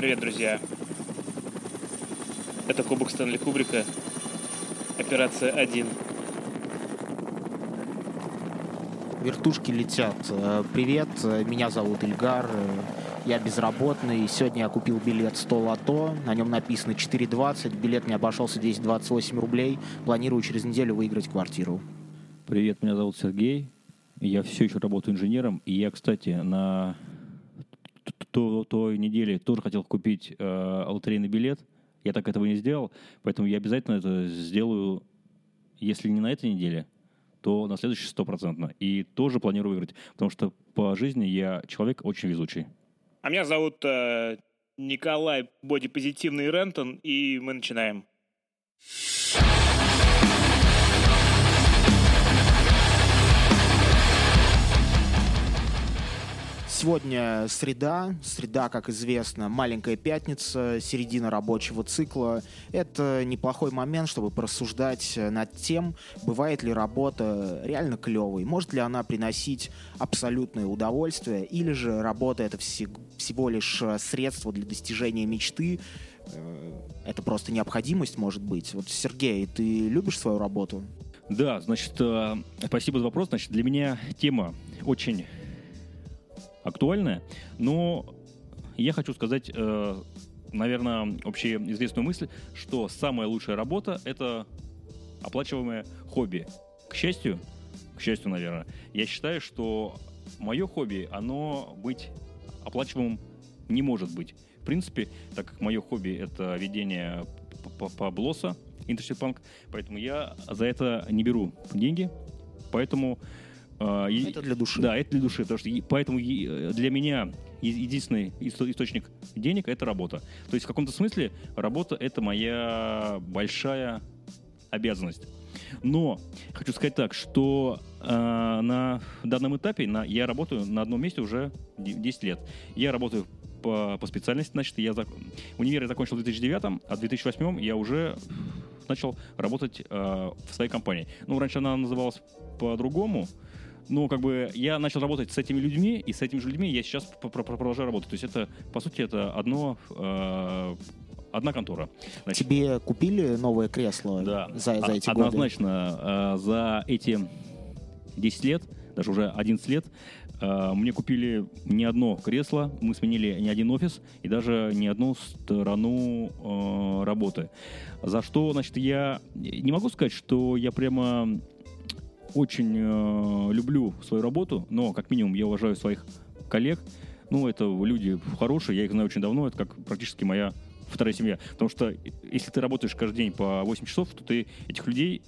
Привет, друзья. Это Кубок Стэнли Кубрика. Операция 1. Вертушки летят. Э, Привет, э, меня зовут Ильгар. э, Я безработный. Сегодня я купил билет 100 лото. На нем написано 4,20. Билет мне обошелся 10-28 рублей. Планирую через неделю выиграть квартиру. Привет, меня зовут Сергей. Я все еще работаю инженером. И я, кстати, на т- т- то- той неделе тоже хотел купить э, лотерейный билет. Я так этого не сделал, поэтому я обязательно это сделаю, если не на этой неделе, то на следующей стопроцентно. И тоже планирую выиграть, потому что по жизни я человек очень везучий. А меня зовут э, Николай Бодипозитивный Рентон, и мы начинаем. Сегодня среда. Среда, как известно, маленькая пятница, середина рабочего цикла. Это неплохой момент, чтобы порассуждать над тем, бывает ли работа реально клевой, может ли она приносить абсолютное удовольствие, или же работа это все- всего лишь средство для достижения мечты, Э, это просто необходимость, может быть. Вот, Сергей, ты любишь свою работу? Да, значит, э, спасибо за вопрос. Значит, для меня тема очень актуальная, но я хочу сказать, э, наверное, общеизвестную мысль, что самая лучшая работа — это оплачиваемое хобби. К счастью, к счастью, наверное, я считаю, что мое хобби, оно быть оплачиваемым не может быть. В принципе, так как мое хобби — это ведение паблоса, Industry Punk, поэтому я за это не беру деньги, поэтому... и- Это для души. Да, это для души, потому что поэтому э, для меня единственный исто- источник денег — это работа. То есть в каком-то смысле работа — это моя большая обязанность. Но хочу сказать так, что э, на данном этапе на, я работаю на одном месте уже де- 10 лет. Я работаю по, по специальности, значит, я зак... универ я закончил в 2009, а в 2008 я уже начал работать э, в своей компании. Ну, раньше она называлась по-другому, но как бы я начал работать с этими людьми, и с этими же людьми я сейчас продолжаю работать. То есть это, по сути, это одно, э, одна контора. Значит, Тебе купили новое кресло да, за, за о- эти годы? однозначно. э, за эти 10 лет, даже уже 11 лет, э, мне купили не одно кресло, мы сменили не один офис и даже не одну сторону э, работы. За что, значит, я не могу сказать, что я прямо очень э, люблю свою работу, но как минимум я уважаю своих коллег. Ну, это люди хорошие, я их знаю очень давно, это как практически моя вторая семья. Потому что если ты работаешь каждый день по 8 часов, то ты этих людей,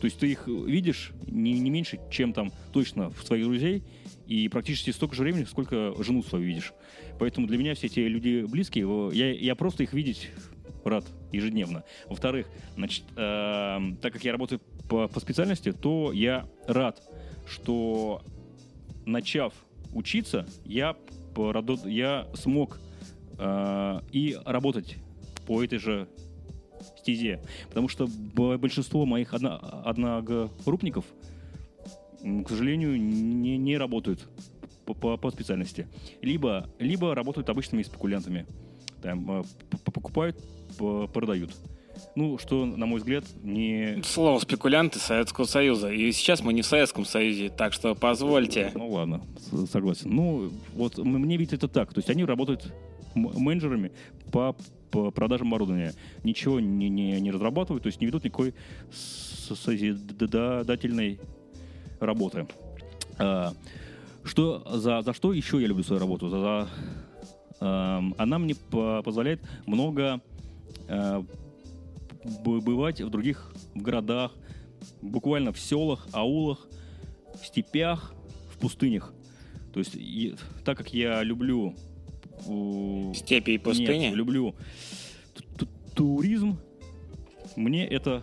то есть ты их видишь не, не меньше, чем там точно в своих друзей, и практически столько же времени, сколько жену свою видишь. Поэтому для меня все эти люди близкие, я, я просто их видеть рад ежедневно. Во-вторых, значит, эм, так как я работаю по, по специальности, то я рад, что начав учиться, я, я смог э, и работать по этой же стезе. Потому что большинство моих одно- одногруппников, к сожалению, не, не работают по, по- по специальности. Либо, либо работают обычными спекулянтами. Там, э, покупают, продают. Ну, что, на мой взгляд, не... Слово спекулянты Советского Союза. И сейчас мы не в Советском Союзе, так что позвольте. Ну ладно, согласен. Ну, вот мне видится это так. То есть они работают менеджерами по, по продажам оборудования. Ничего не, не, не разрабатывают, то есть не ведут никакой созидательной работы. А, что, за, за что еще я люблю свою работу? За, за, эм, она мне по- позволяет много э, бывать в других городах, буквально в селах, аулах, в степях, в пустынях. То есть, и- так как я люблю... Степи и пустыни. Нет, люблю туризм, мне это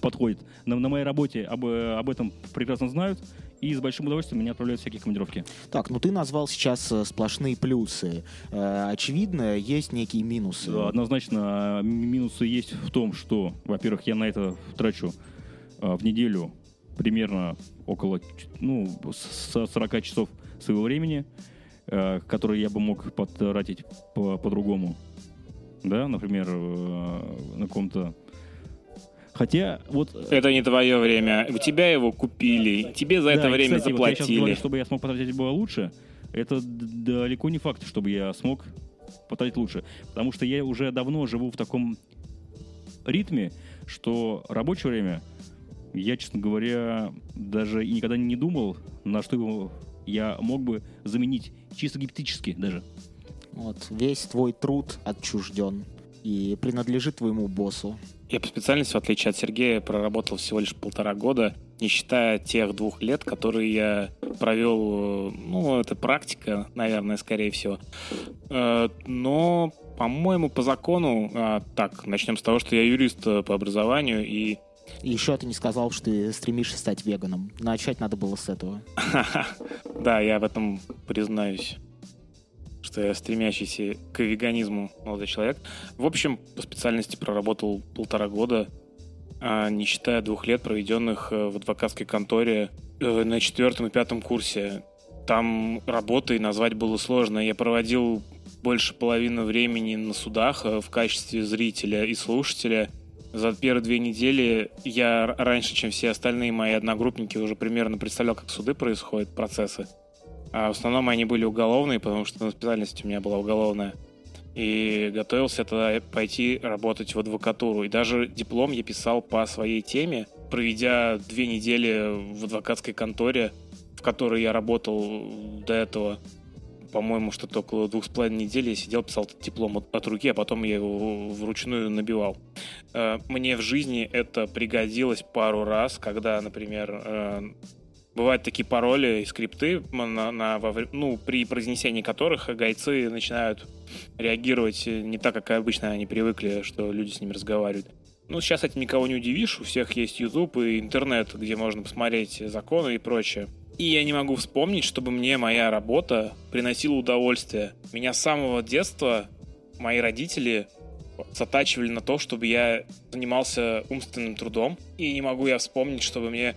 подходит. На, на моей работе об, об этом прекрасно знают, и с большим удовольствием меня отправляют в всякие командировки. Так, ну ты назвал сейчас э, сплошные плюсы. Э, очевидно, есть некие минусы. Да, однозначно м- минусы есть в том, что, во-первых, я на это трачу э, в неделю примерно около ну, с- 40 часов своего времени, э, которые я бы мог потратить по- по-другому. да, например, э, на каком-то... Хотя вот... Это не твое время. У тебя его купили, тебе за Да, это и, время кстати, вот я сейчас заплатили. говорю, чтобы я смог потратить было лучше, это далеко не факт, чтобы я смог потратить лучше. Потому что я уже давно живу в таком ритме, что рабочее время я, честно говоря, даже и никогда не думал, на что его я мог бы заменить чисто гипотетически даже. Вот, весь твой труд отчужден и принадлежит твоему боссу. Я по специальности, в отличие от Сергея, проработал всего лишь полтора года, не считая тех двух лет, которые я провел, э, ну, это практика, наверное, скорее всего. Э, Но, по-моему, по закону, а, так, начнем с того, что я юрист э, по образованию, и И еще ты не сказал, что ты стремишься стать веганом. Начать надо было с этого. да, я в этом признаюсь, что я стремящийся к веганизму молодой человек. В общем, по специальности проработал полтора года, а, не считая двух лет, проведенных э, в адвокатской конторе э, на четвертом и пятом курсе. Там работой назвать было сложно. Я проводил больше половины времени на судах э, в качестве зрителя и слушателя. За первые две недели я раньше, чем все остальные мои одногруппники, уже примерно представлял, как суды происходят, процессы. А в основном они были уголовные, потому что ну, специальность у меня была уголовная. И готовился тогда пойти работать в адвокатуру. И даже диплом я писал по своей теме, проведя две недели в адвокатской конторе, в которой я работал до этого. По-моему, что-то около двух с половиной недель я сидел, писал этот диплом от, от руки, а потом я его вручную набивал. Э, Мне в жизни это пригодилось пару раз, когда, например, э, бывают такие пароли и скрипты, на, на- во ну, при произнесении которых гайцы начинают реагировать не так, как обычно они привыкли, что люди с ними разговаривают. Ну, сейчас этим никого не удивишь, у всех есть YouTube и интернет, где можно посмотреть законы и прочее. И я не могу вспомнить, чтобы мне моя работа приносила удовольствие. Меня с самого детства мои родители затачивали на то, чтобы я занимался умственным трудом. И не могу я вспомнить, чтобы мне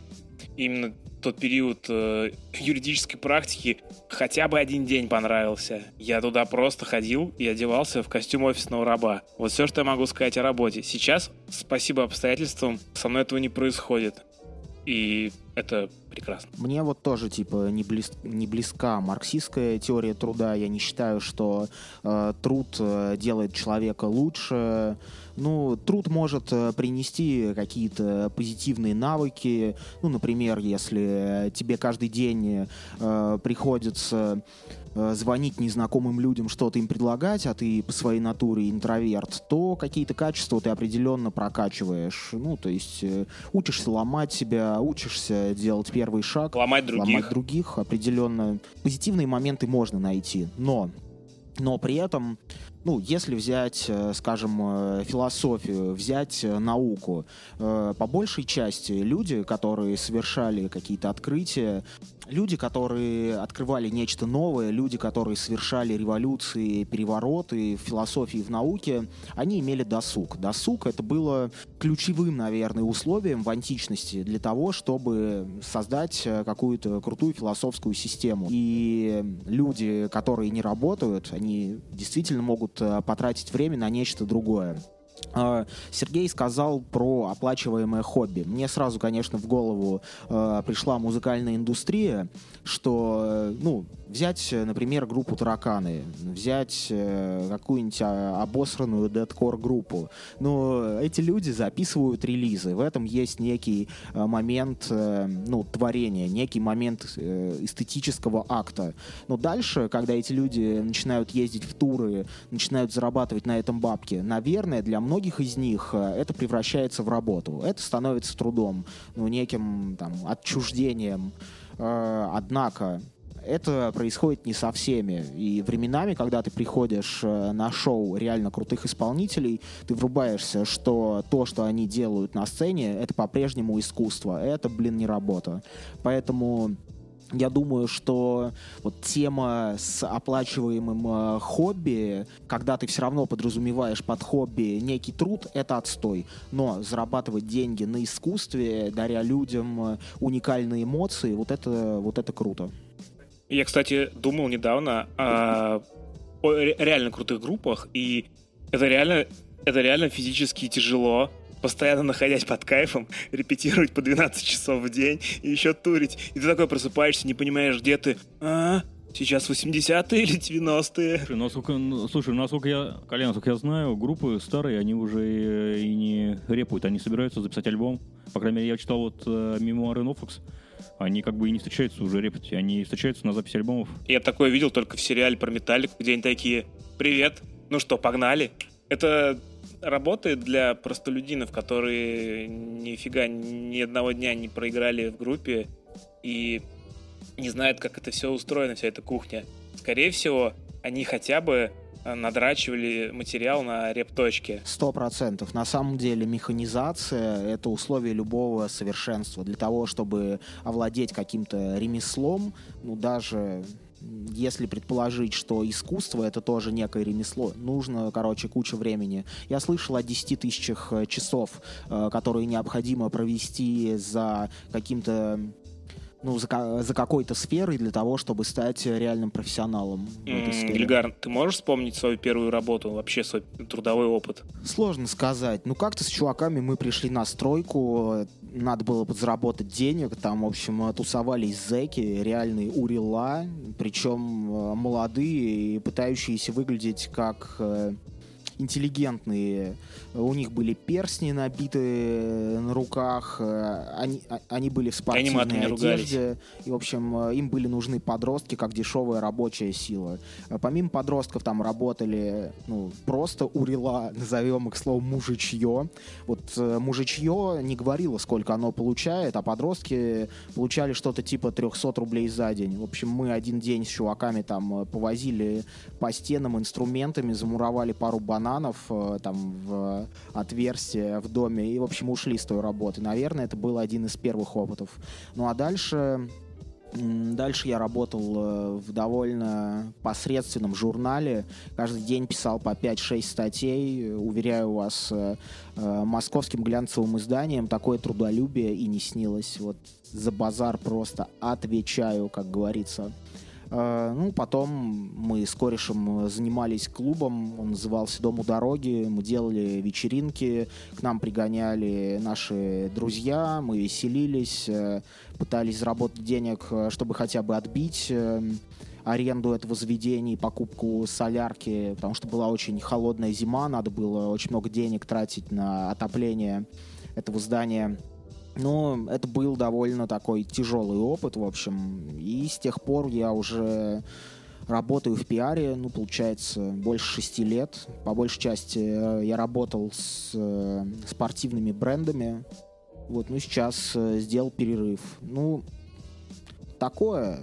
именно тот период э, юридической практики хотя бы один день понравился. Я туда просто ходил и одевался в костюм офисного раба. Вот все, что я могу сказать о работе. Сейчас, спасибо обстоятельствам, со мной этого не происходит. И это прекрасно. Мне вот тоже, типа, не, близ- не близка марксистская теория труда. Я не считаю, что э, труд э, делает человека лучше. Ну, труд может э, принести какие-то позитивные навыки. Ну, например, если тебе каждый день э, приходится э, звонить незнакомым людям, что-то им предлагать, а ты по своей натуре интроверт, то какие-то качества ты определенно прокачиваешь. Ну, то есть э, учишься ломать себя, учишься делать первый шаг, Ломать других. ломать других. Определенно позитивные моменты можно найти, но но при этом, ну, если взять, э, скажем, э, философию, взять э, науку, по большей части люди, которые совершали какие-то открытия, люди, которые открывали нечто новое, люди, которые совершали революции, перевороты в философии в науке, они имели досуг. Досуг — это было ключевым, наверное, условием в античности для того, чтобы создать какую-то крутую философскую систему. И люди, которые не работают, они действительно могут э, потратить время на нечто другое. А, Сергей сказал про оплачиваемое хобби. Мне сразу, конечно, в голову э, пришла музыкальная индустрия, что, э, ну, взять, э, например, группу Тараканы, взять э, какую-нибудь а, обосранную дедкор группу. Но эти люди записывают релизы. В этом есть некий момент, ну, творения, некий момент эстетического акта. Но дальше, когда эти люди начинают ездить в туры, начинают зарабатывать на этом бабки, наверное, для многих из них это превращается в работу. Это становится трудом, ну, неким там отчуждением. Э, Однако это происходит не со всеми. И временами, когда ты приходишь э, на шоу реально крутых исполнителей, ты врубаешься, что то, что они делают на сцене, это по-прежнему искусство. Это, блин, не работа. Поэтому я думаю, что вот тема с оплачиваемым э, хобби, когда ты все равно подразумеваешь под хобби некий труд, это отстой. Но зарабатывать деньги на искусстве, даря людям э, уникальные эмоции, вот это, вот это круто. Я, кстати, думал недавно о, о ре- реально крутых группах и Это реально, это реально физически тяжело постоянно находясь под кайфом, репетировать по 12 часов в день и еще турить. И ты такой просыпаешься, не понимаешь, где ты. А, сейчас 80-е или 90-е? Слушай, насколько, ну, слушай, насколько я, Колян, насколько я знаю, группы старые, они уже и не репуют, они собираются записать альбом. По крайней мере, я читал вот э, мемуары Нофокс, они как бы и не встречаются уже репать, они встречаются на записи альбомов. Я такое видел только в сериале про Металлик, где они такие, привет, ну что, погнали? Это работает для простолюдинов, которые нифига ни одного дня не проиграли в группе и не знают, как это все устроено, вся эта кухня. Скорее всего, они хотя бы э, надрачивали материал на репточке. Сто процентов. На самом деле механизация — это условие любого совершенства. Для того, чтобы овладеть каким-то ремеслом, ну даже если предположить, что искусство это тоже некое ремесло, нужно, короче, куча времени. Я слышал о 10 тысячах э, часов, э, которые необходимо провести за каким-то ну, за, за какой-то сферой для того, чтобы стать реальным профессионалом сфере. Ильгар, ты можешь вспомнить свою первую работу, вообще свой трудовой опыт? Сложно сказать. Ну, как-то с чуваками мы пришли на стройку, надо было подзаработать денег, там, в общем, тусовались зэки, реальные урила, причем э, молодые и пытающиеся выглядеть как э, интеллигентные. У них были перстни набиты на руках, э, они, а, они были в спортивной одежде. Ругались. И, в общем, э, им были нужны подростки как дешевая рабочая сила. Э, помимо подростков там работали ну, просто урила, назовем их словом мужичье. Вот мужичье не говорило, сколько оно получает, а подростки получали что-то типа 300 рублей за день. В общем, мы один день с чуваками там повозили по стенам инструментами, замуровали пару бананов, бананов э, там в отверстие в доме и, в общем, ушли с той работы. Наверное, это был один из первых опытов. Ну а дальше Дальше я работал э, в довольно посредственном журнале. Каждый день писал по 5-6 статей. Уверяю вас, э, московским глянцевым изданием такое трудолюбие и не снилось. Вот за базар просто отвечаю, как говорится. Э, ну, потом мы с корешем занимались клубом, он назывался «Дом у дороги», мы делали вечеринки, к нам пригоняли наши друзья, мы веселились, э, пытались заработать денег, э, чтобы хотя бы отбить аренду этого заведения и покупку солярки, потому что была очень холодная зима, надо было очень много денег тратить на отопление этого здания. Но это был довольно такой тяжелый опыт, в общем. И с тех пор я уже работаю в пиаре, ну, получается, больше шести лет. По большей части э, я работал с э, спортивными брендами. Вот, ну, сейчас э, сделал перерыв. Ну, такое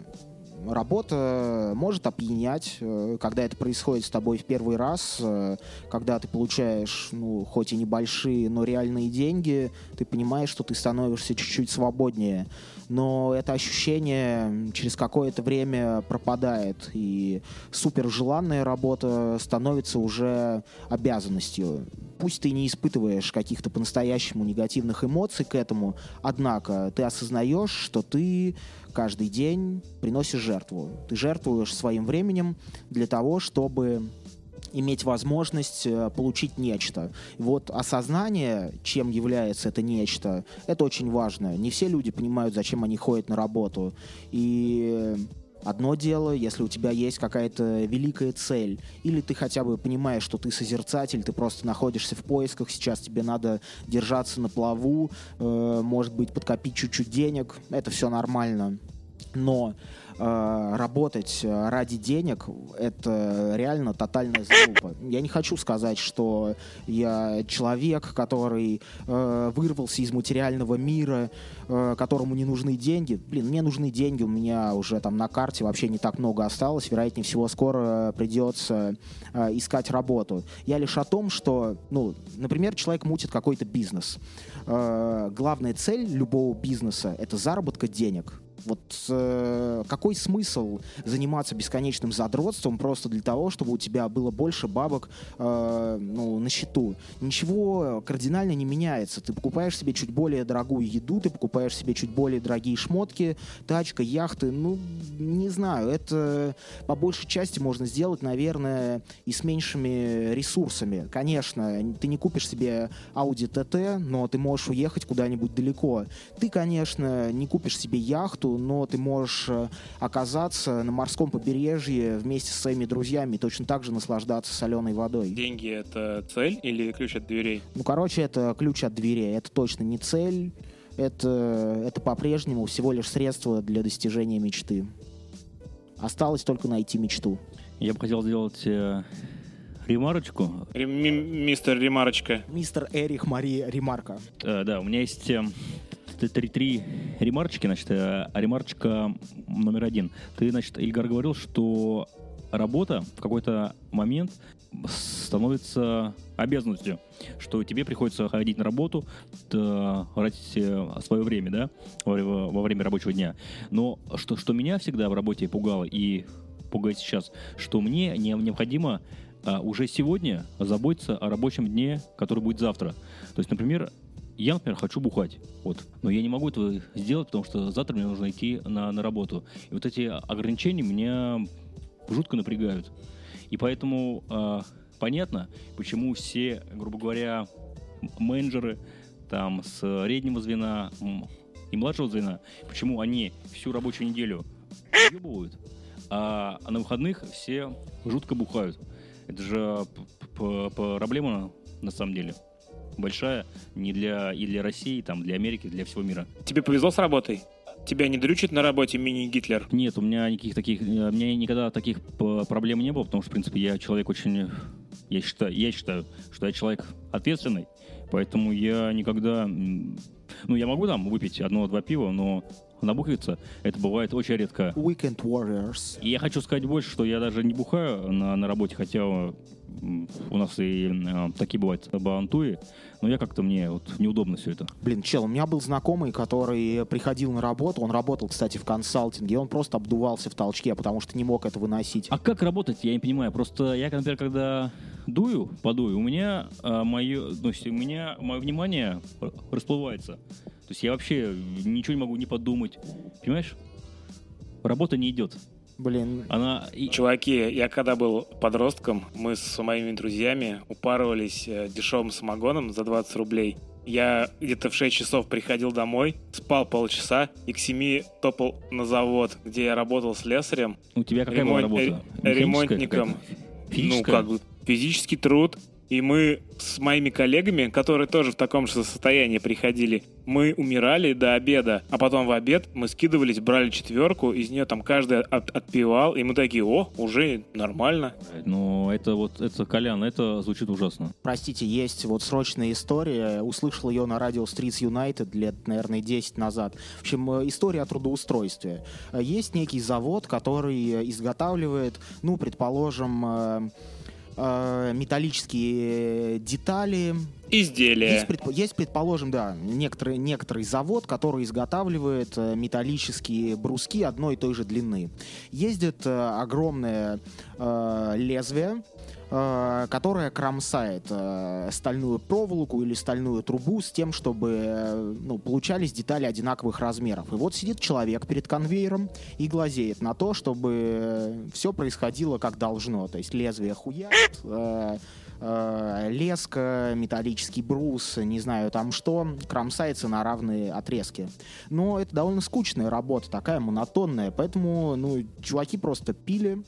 работа может опьянять, э, когда это происходит с тобой в первый раз, э, когда ты получаешь, ну, хоть и небольшие, но реальные деньги, ты понимаешь, что ты становишься чуть-чуть свободнее. Но это ощущение через какое-то время пропадает, и супер желанная работа становится уже обязанностью. Пусть ты не испытываешь каких-то по-настоящему негативных эмоций к этому, однако ты осознаешь, что ты каждый день приносишь жертву. Ты жертвуешь своим временем для того, чтобы иметь возможность э, получить нечто. Вот осознание, чем является это нечто, это очень важно. Не все люди понимают, зачем они ходят на работу. И Одно дело, если у тебя есть какая-то великая цель, или ты хотя бы понимаешь, что ты созерцатель, ты просто находишься в поисках, сейчас тебе надо держаться на плаву, э, может быть, подкопить чуть-чуть денег, это все нормально. Но э, работать ради денег это реально тотальная залупа. Я не хочу сказать, что я человек, который э, вырвался из материального мира, э, которому не нужны деньги. Блин, мне нужны деньги, у меня уже там на карте вообще не так много осталось. Вероятнее всего, скоро придется э, искать работу. Я лишь о том, что, ну, например, человек мутит какой-то бизнес. Э, главная цель любого бизнеса это заработка денег Вот э, какой смысл заниматься бесконечным задротством просто для того, чтобы у тебя было больше бабок э, ну, на счету? Ничего кардинально не меняется. Ты покупаешь себе чуть более дорогую еду, ты покупаешь себе чуть более дорогие шмотки, тачка, яхты. Ну, не знаю, это по большей части можно сделать, наверное, и с меньшими ресурсами. Конечно, ты не купишь себе Audi TT, но ты можешь уехать куда-нибудь далеко. Ты, конечно, не купишь себе яхту, но ты можешь э, оказаться на морском побережье вместе со своими друзьями и точно так же наслаждаться соленой водой. Деньги — это цель или ключ от дверей? Ну, короче, это ключ от дверей. Это точно не цель. Это, это по-прежнему всего лишь средство для достижения мечты. Осталось только найти мечту. Я бы хотел сделать э, ремарочку. мистер Ремарочка. Мистер Эрих Мари Ремарка. Э, да, у меня есть э, три, три ремарочки, значит, э, ремарочка номер один. Ты, значит, Ильгар говорил, что работа в какой-то момент становится обязанностью, что тебе приходится ходить на работу, тратить э, свое время, да, во, во время рабочего дня. Но что, что меня всегда в работе пугало и пугает сейчас, что мне необходимо а, уже сегодня заботиться о рабочем дне, который будет завтра. То есть, например, я, например, хочу бухать, вот, но я не могу этого сделать, потому что завтра мне нужно идти на, на работу. И вот эти ограничения меня жутко напрягают. И поэтому э, понятно, почему все, грубо говоря, менеджеры там среднего звена и младшего звена, почему они всю рабочую неделю ебывают, а на выходных все жутко бухают. Это же проблема на самом деле большая не для и для России, там, для Америки, для всего мира. Тебе повезло с работой? Тебя не дрючит на работе мини-Гитлер? Нет, у меня никаких таких, э, у меня никогда таких проблем не было, потому что, в принципе, я человек очень, я считаю, я считаю, что я человек ответственный, поэтому я никогда, ну, я могу там выпить одно-два пива, но набухаться, это бывает очень редко. Weekend Warriors. И я хочу сказать больше, что я даже не бухаю на, на работе, хотя у нас и э, такие бывают баунтуи, но я как-то мне вот неудобно все это. Блин, чел, у меня был знакомый, который приходил на работу, он работал, кстати, в консалтинге, он просто обдувался в толчке, потому что не мог это выносить. А как работать, я не понимаю. Просто я, например, когда дую, подую, у меня э, мое, ну, у меня мое внимание расплывается. То есть я вообще ничего не могу не подумать. Понимаешь? Работа не идет. Блин. Она... Чуваки, я когда был подростком, мы с моими друзьями упарывались э, дешевым самогоном за 20 рублей. Я где-то в 6 часов приходил домой, спал полчаса и к 7 топал на завод, где я работал с слесарем. У тебя какая ремонт... была работа? Ремонтником. Ну, как бы физический труд. И мы с моими коллегами, которые тоже в таком же состоянии приходили, мы умирали до обеда, а потом в обед мы скидывались, брали четверку, из нее там каждый от, отпивал, и мы такие, о, уже нормально. Ну, это вот, это, Колян, это звучит ужасно. Простите, есть вот срочная история, услышал ее на радио Streets United лет, наверное, 10 назад. В общем, э, история о трудоустройстве. Есть некий завод, который изготавливает, ну, предположим, э, металлические детали. Изделия. Есть, предп... есть, предположим, да, некоторый, некоторый завод, который изготавливает э, металлические бруски одной и той же длины. Ездит э, огромное э, лезвие, которая кромсает э, стальную проволоку или стальную трубу с тем, чтобы э, ну, получались детали одинаковых размеров. И вот сидит человек перед конвейером и глазеет на то, чтобы все происходило как должно. То есть лезвие хуят, леска, металлический брус, не знаю там что, кромсается на равные отрезки. Но это довольно скучная работа, такая монотонная, поэтому, ну, чуваки просто пили,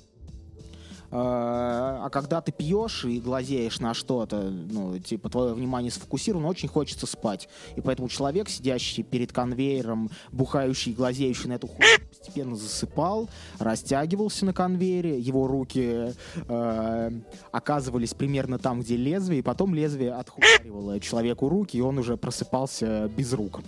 а когда ты пьешь и глазеешь на что-то, ну, типа, твое внимание сфокусировано, очень хочется спать. И поэтому человек, сидящий перед конвейером, бухающий и глазеющий на эту хуйню, постепенно засыпал, растягивался на конвейере, его руки э, оказывались примерно там, где лезвие, и потом лезвие отхуяривало человеку руки, и он уже просыпался без рук.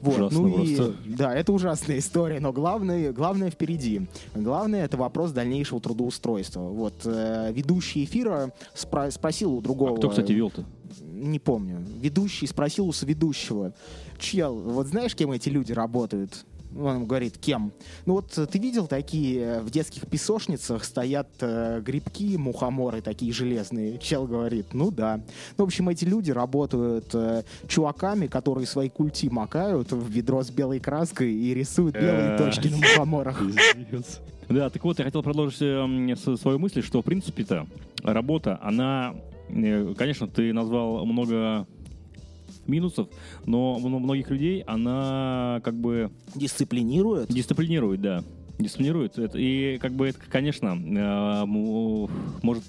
Вот. Ужасно ну просто. и, да, это ужасная история, но главное, главное впереди. Главное это вопрос дальнейшего трудоустройства. Вот вот э, ведущий эфира спро- спросил у другого... А кто, кстати, вел-то? Не помню. Ведущий спросил у соведущего. Чел, вот знаешь, кем эти люди работают? Он ему говорит, кем? Ну вот э, ты видел такие э, в детских песочницах стоят э, грибки, мухоморы такие железные? Чел говорит, ну да. Ну, в общем, эти люди работают э, чуваками, которые свои культи макают в ведро с белой краской и рисуют белые точки на мухоморах. Да, так вот, я хотел продолжить э, с- свою мысль, что, в принципе-то, работа, она, э, конечно, ты назвал много минусов, но мно- многих людей она как бы Дисциплинирует. дисциплинирует, да. Дисциплинирует. Это- И как бы это, конечно, э, может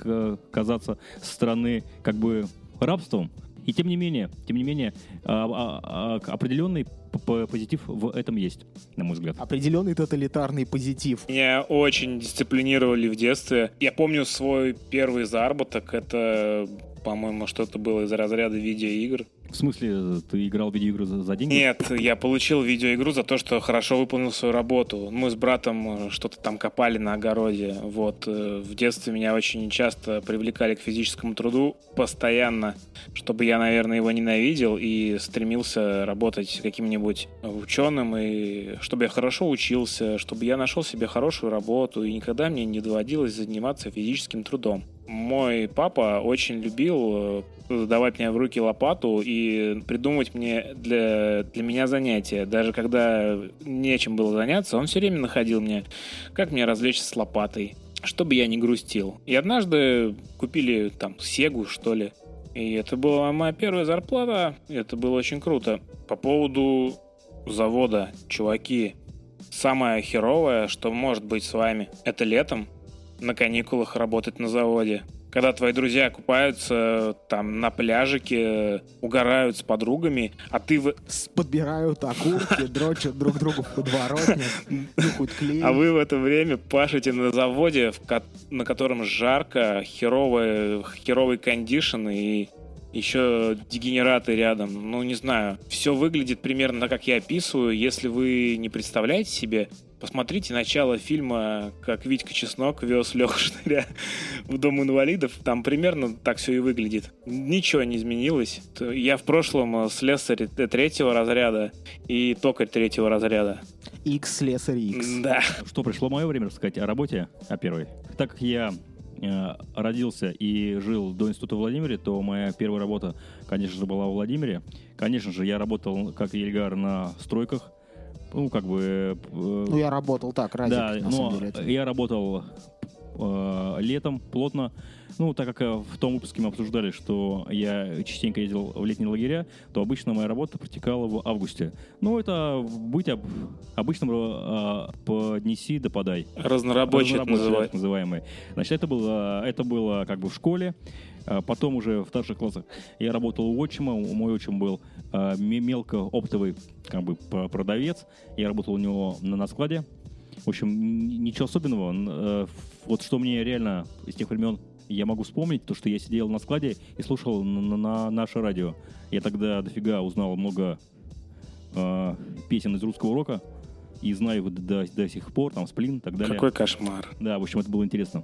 казаться со стороны как бы рабством. И тем не менее, тем не менее, а, а, а, определенный позитив в этом есть, на мой взгляд. Определенный тоталитарный позитив. Меня очень дисциплинировали в детстве. Я помню свой первый заработок. Это, по-моему, что-то было из разряда видеоигр. В смысле, ты играл в видеоигры за, за деньги? Нет, я получил видеоигру за то, что хорошо выполнил свою работу. Мы с братом э, что-то там копали на огороде. Вот. э, В детстве меня очень часто привлекали к физическому труду постоянно, чтобы я, наверное, его ненавидел и стремился работать каким-нибудь ученым, и чтобы я хорошо учился, чтобы я нашел себе хорошую работу, и никогда мне не доводилось заниматься физическим трудом. Мой папа очень любил э, давать мне в руки лопату и придумывать мне для, для меня занятия. Даже когда нечем было заняться, он все время находил мне, как мне развлечься с лопатой, чтобы я не грустил. И однажды купили там Сегу, что ли. И это была моя первая зарплата. Это было очень круто. По поводу завода, чуваки, самое херовое, что может быть с вами, это летом на каникулах работать на заводе. Когда твои друзья купаются там на пляжике, угорают с подругами, а ты в... Подбирают окурки, дрочат друг другу в подворотне, нюхают клей. А вы в это время пашете на заводе, на котором жарко, херовый, херовый кондишн и еще дегенераты рядом. Ну, не знаю. Все выглядит примерно так, как я описываю. Если вы не представляете себе, посмотрите начало фильма, как Витька Чеснок вез Леху Штыря в Дом инвалидов. Там примерно так все и выглядит. Ничего не изменилось. Я в прошлом э, слесарь третьего разряда и токарь третьего разряда. X слесарь X. Да. Что, пришло мое время рассказать о работе, о первой. Так как я э, родился и жил до института в Владимире, то моя первая работа, конечно же, была в Владимире. Конечно же, я работал, как и Ельгар, на стройках. Ну, как бы... э, Ну, я работал так, Радик, да, на но самом деле. это- я работал э, летом плотно. Ну, так как э, в том выпуске мы обсуждали, что я частенько ездил в летние лагеря, то обычно моя работа протекала в августе. Ну, это быть об- обычным э, поднеси да подай. Разнорабочий это Разнорабочий, так называемый. Значит, это было, это было как бы в школе. А Потом уже в старших классах я работал у отчима. У- Мой отчим был а, ме- мелкооптовый как бы продавец. Я работал у него на, на складе. В общем, ничего особенного. Вот что мне реально из тех времен я могу вспомнить, то, что я сидел на складе и слушал на, на- на наше радио. Я тогда дофига узнал много э, песен из русского рока и знаю их до, до сих пор, там, сплин и так далее. Какой кошмар. Да, в общем, это было интересно.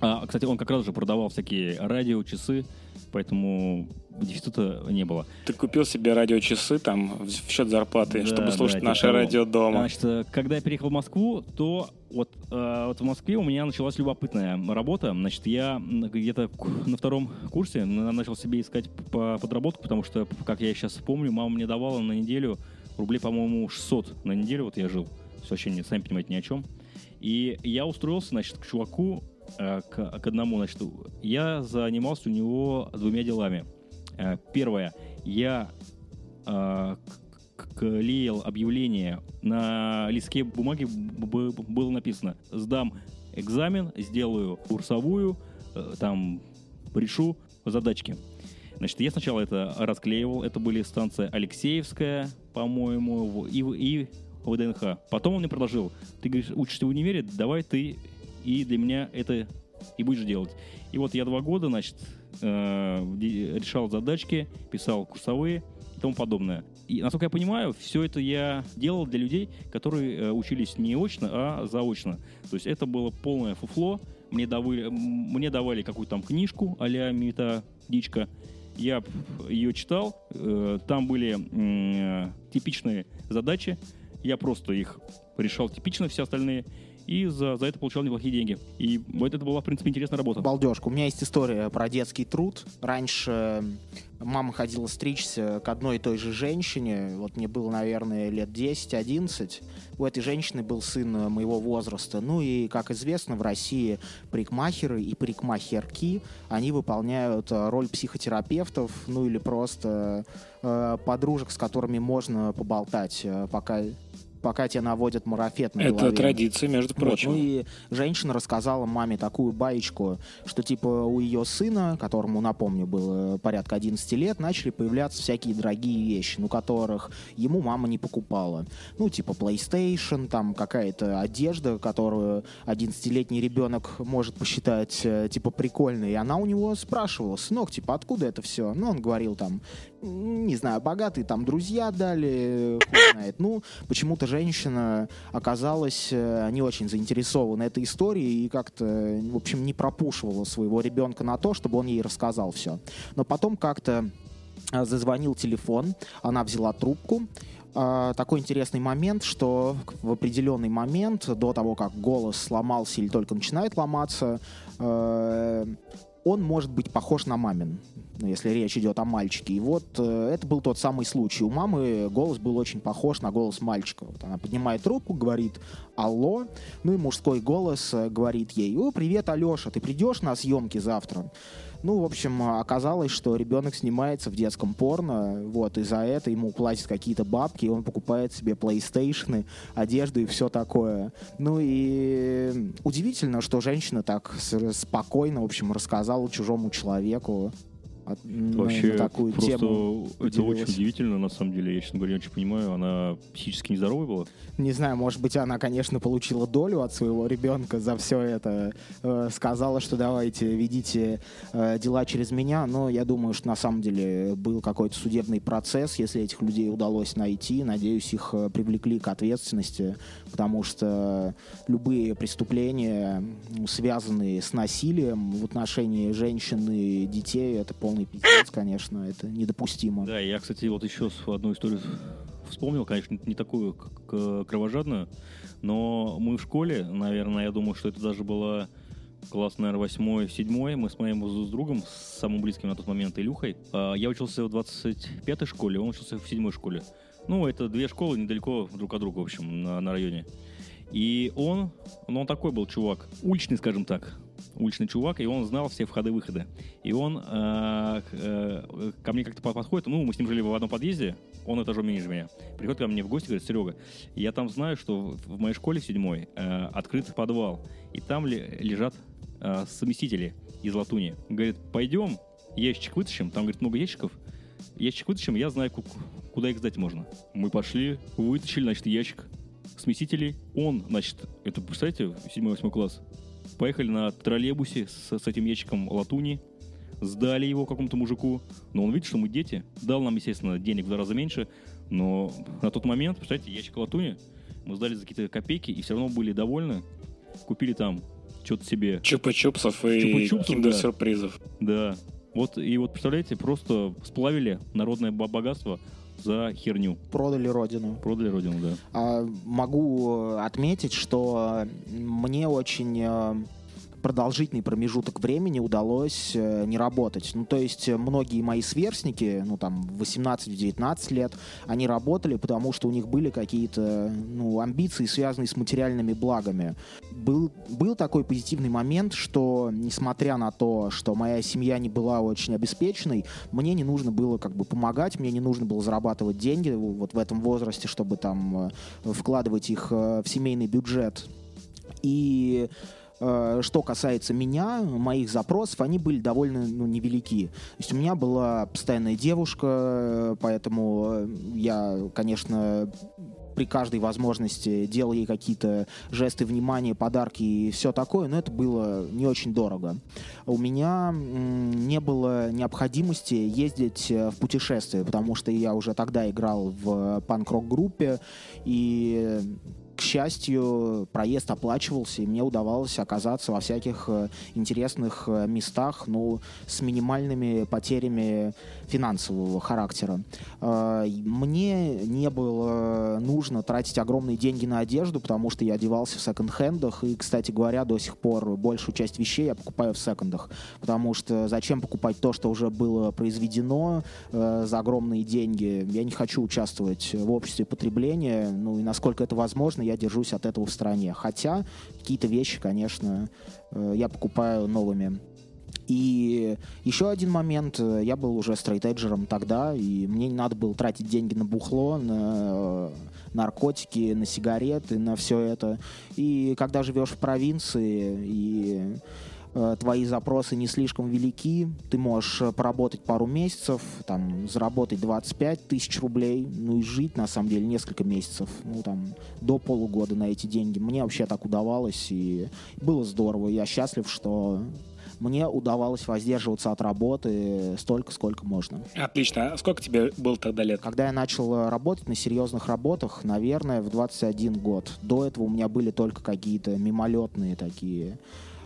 А, кстати, он как раз же продавал всякие радио, часы, поэтому дефицита не было. Ты купил себе радиочасы там в счет зарплаты, Да, чтобы да, слушать типа наше того. радио дома. Значит, э, когда я переехал в Москву, то вот, э, вот в Москве у меня началась любопытная работа. Значит, я где-то на втором курсе начал себе искать по- подработку, потому что, как я сейчас помню, мама мне давала на неделю рублей, по-моему, 600 на неделю. Вот я жил. Все вообще, не, сами понимаете, ни о чем. И я устроился, значит, к чуваку, к, к одному, значит, я занимался у него двумя делами. Э, Первое, я э, клеил объявление на листке бумаги было написано «Сдам экзамен, сделаю курсовую, э, там решу задачки». Значит, я сначала это расклеивал, это были станция Алексеевская, по-моему, и, и ВДНХ. Потом он мне предложил, ты говоришь, учишься в универе, давай ты и для меня это и будешь делать. И вот я два года, значит, э, решал задачки, писал курсовые и тому подобное. И, насколько я понимаю, все это я делал для людей, которые э, учились не очно, а заочно. То есть это было полное фуфло. Мне давали, мне давали какую-то там книжку а-ля методичка. Я ее читал. Э, Там были типичные задачи. я просто их решал типично, все остальные, и за, за это получал неплохие деньги. И вот это была, в принципе, интересная работа. Балдежка. У меня есть история про детский труд. Раньше мама ходила стричься к одной и той же женщине. Вот мне было, наверное, лет 10-11. У этой женщины был сын моего возраста. Ну и, как известно, в России парикмахеры и парикмахерки, они выполняют э, роль психотерапевтов, ну или просто э, подружек, с которыми можно поболтать, э, пока пока тебя наводят марафет на Это голове. традиция, между прочим. Вот, ну и женщина рассказала маме такую баечку, что типа у ее сына, которому, напомню, было порядка 11 лет, начали появляться всякие дорогие вещи, ну которых ему мама не покупала. Ну типа PlayStation, там какая-то одежда, которую 11-летний ребенок может посчитать э, типа прикольной. И она у него спрашивала, сынок, типа откуда это все? Ну он говорил там, не знаю, богатые там друзья дали, хуй знает. Ну, почему-то женщина оказалась э, не очень заинтересована этой историей и как-то, в общем, не пропушивала своего ребенка на то, чтобы он ей рассказал все. Но потом как-то э, зазвонил телефон, она взяла трубку, Uh, такой интересный момент, что в определенный момент, до того, как голос сломался или только начинает ломаться, он может быть похож на мамин, если речь идет о мальчике. И вот э, это был тот самый случай. У мамы голос был очень похож на голос мальчика. Вот она поднимает трубку, говорит «Алло», ну и мужской голос э, говорит ей «О, привет, Алеша, ты придешь на съемки завтра?» Ну, в общем, оказалось, что ребенок снимается в детском порно, вот, и за это ему платят какие-то бабки, и он покупает себе PlayStation, одежду и все такое. Ну и удивительно, что женщина так спокойно, в общем, рассказала чужому человеку от, Вообще, на такую просто тему. это очень удивительно, на самом деле. Я, честно говоря, не очень понимаю, она психически нездоровая была? Не знаю, может быть, она, конечно, получила долю от своего ребенка за все это. Э, сказала, что давайте ведите э, дела через меня, но я думаю, что на самом деле был какой-то судебный процесс, если этих людей удалось найти. Надеюсь, их э, привлекли к ответственности, потому что любые преступления, связанные с насилием в отношении женщин и детей, это полный пиздец, конечно, это недопустимо. Да, я, кстати, вот еще одну историю вспомнил, конечно, не такую к- к- кровожадную, но мы в школе, наверное, я думаю, что это даже была класс, наверное, восьмой, седьмой, мы с моим с другом, с самым близким на тот момент, Илюхой, а, я учился в 25-й школе, он учился в седьмой школе. Ну, это две школы недалеко друг от друга, в общем, на, на районе. И он, ну, он такой был чувак, уличный, скажем так, уличный чувак, и он знал все входы-выходы. И он э, э, ко мне как-то подходит, ну, мы с ним жили в одном подъезде, он этажом ниже меня. Приходит ко мне в гости, говорит, Серега, я там знаю, что в моей школе седьмой э, открыт подвал, и там ли- лежат э, совместители из латуни. Говорит, пойдем, ящик вытащим, там, говорит, много ящиков, ящик вытащим, я знаю, ку- куда их сдать можно. Мы пошли, вытащили, значит, ящик смесителей. Он, значит, это, представляете, 7-8 класс, поехали на троллейбусе с, с этим ящиком латуни, сдали его какому-то мужику, но он видит, что мы дети, дал нам, естественно, денег в два раза меньше, но на тот момент, представляете, ящик латуни, мы сдали за какие-то копейки и все равно были довольны, купили там что-то себе, Чупа-чупсов и Чупа-чупсов, да. киндер-сюрпризов. да. Вот, и вот, представляете, просто сплавили народное бо- богатство за херню. Продали родину. Продали родину, да. А, Могу э, отметить, что мне очень э, продолжительный промежуток времени удалось э, не работать. Ну, то есть э, многие мои сверстники, ну, там, в 18-19 лет, они работали, потому что у них были какие-то, ну, амбиции, связанные с материальными благами. Был, был такой позитивный момент, что, несмотря на то, что моя семья не была очень обеспеченной, мне не нужно было, как бы, помогать, мне не нужно было зарабатывать деньги вот в этом возрасте, чтобы там э, вкладывать их в семейный бюджет. И что касается меня, моих запросов, они были довольно ну, невелики. То есть у меня была постоянная девушка, э, поэтому э, я, конечно, при каждой возможности делал ей какие-то жесты внимания, подарки и все такое, но это было не очень дорого. У меня не было необходимости ездить э, в путешествие, потому что я уже тогда играл в панк-рок группе, и к счастью, проезд оплачивался, и мне удавалось оказаться во всяких э, интересных э, местах, ну, с минимальными потерями финансового характера. Э, мне не было нужно тратить огромные деньги на одежду, потому что я одевался в секонд-хендах, и, кстати говоря, до сих пор большую часть вещей я покупаю в секондах, потому что зачем покупать то, что уже было произведено за огромные деньги? Я не хочу участвовать в обществе потребления, ну и насколько это возможно, я держусь от этого в стороне. Хотя какие-то вещи, конечно, э, я покупаю новыми. И еще один момент, э, я был уже стрейтеджером тогда, и мне не надо было тратить деньги на бухло, на э, наркотики, на сигареты, на все это. И когда живешь в провинции, и Э, твои запросы не слишком велики, ты можешь э, поработать пару месяцев, там, заработать 25 тысяч рублей, ну и жить, на самом деле, несколько месяцев, ну, там, до полугода на эти деньги. Мне вообще так удавалось, и было здорово. Я счастлив, что мне удавалось воздерживаться от работы столько, сколько можно. Отлично. А сколько тебе было тогда лет? Когда я начал э, работать на серьезных работах, наверное, в 21 год. До этого у меня были только какие-то мимолетные такие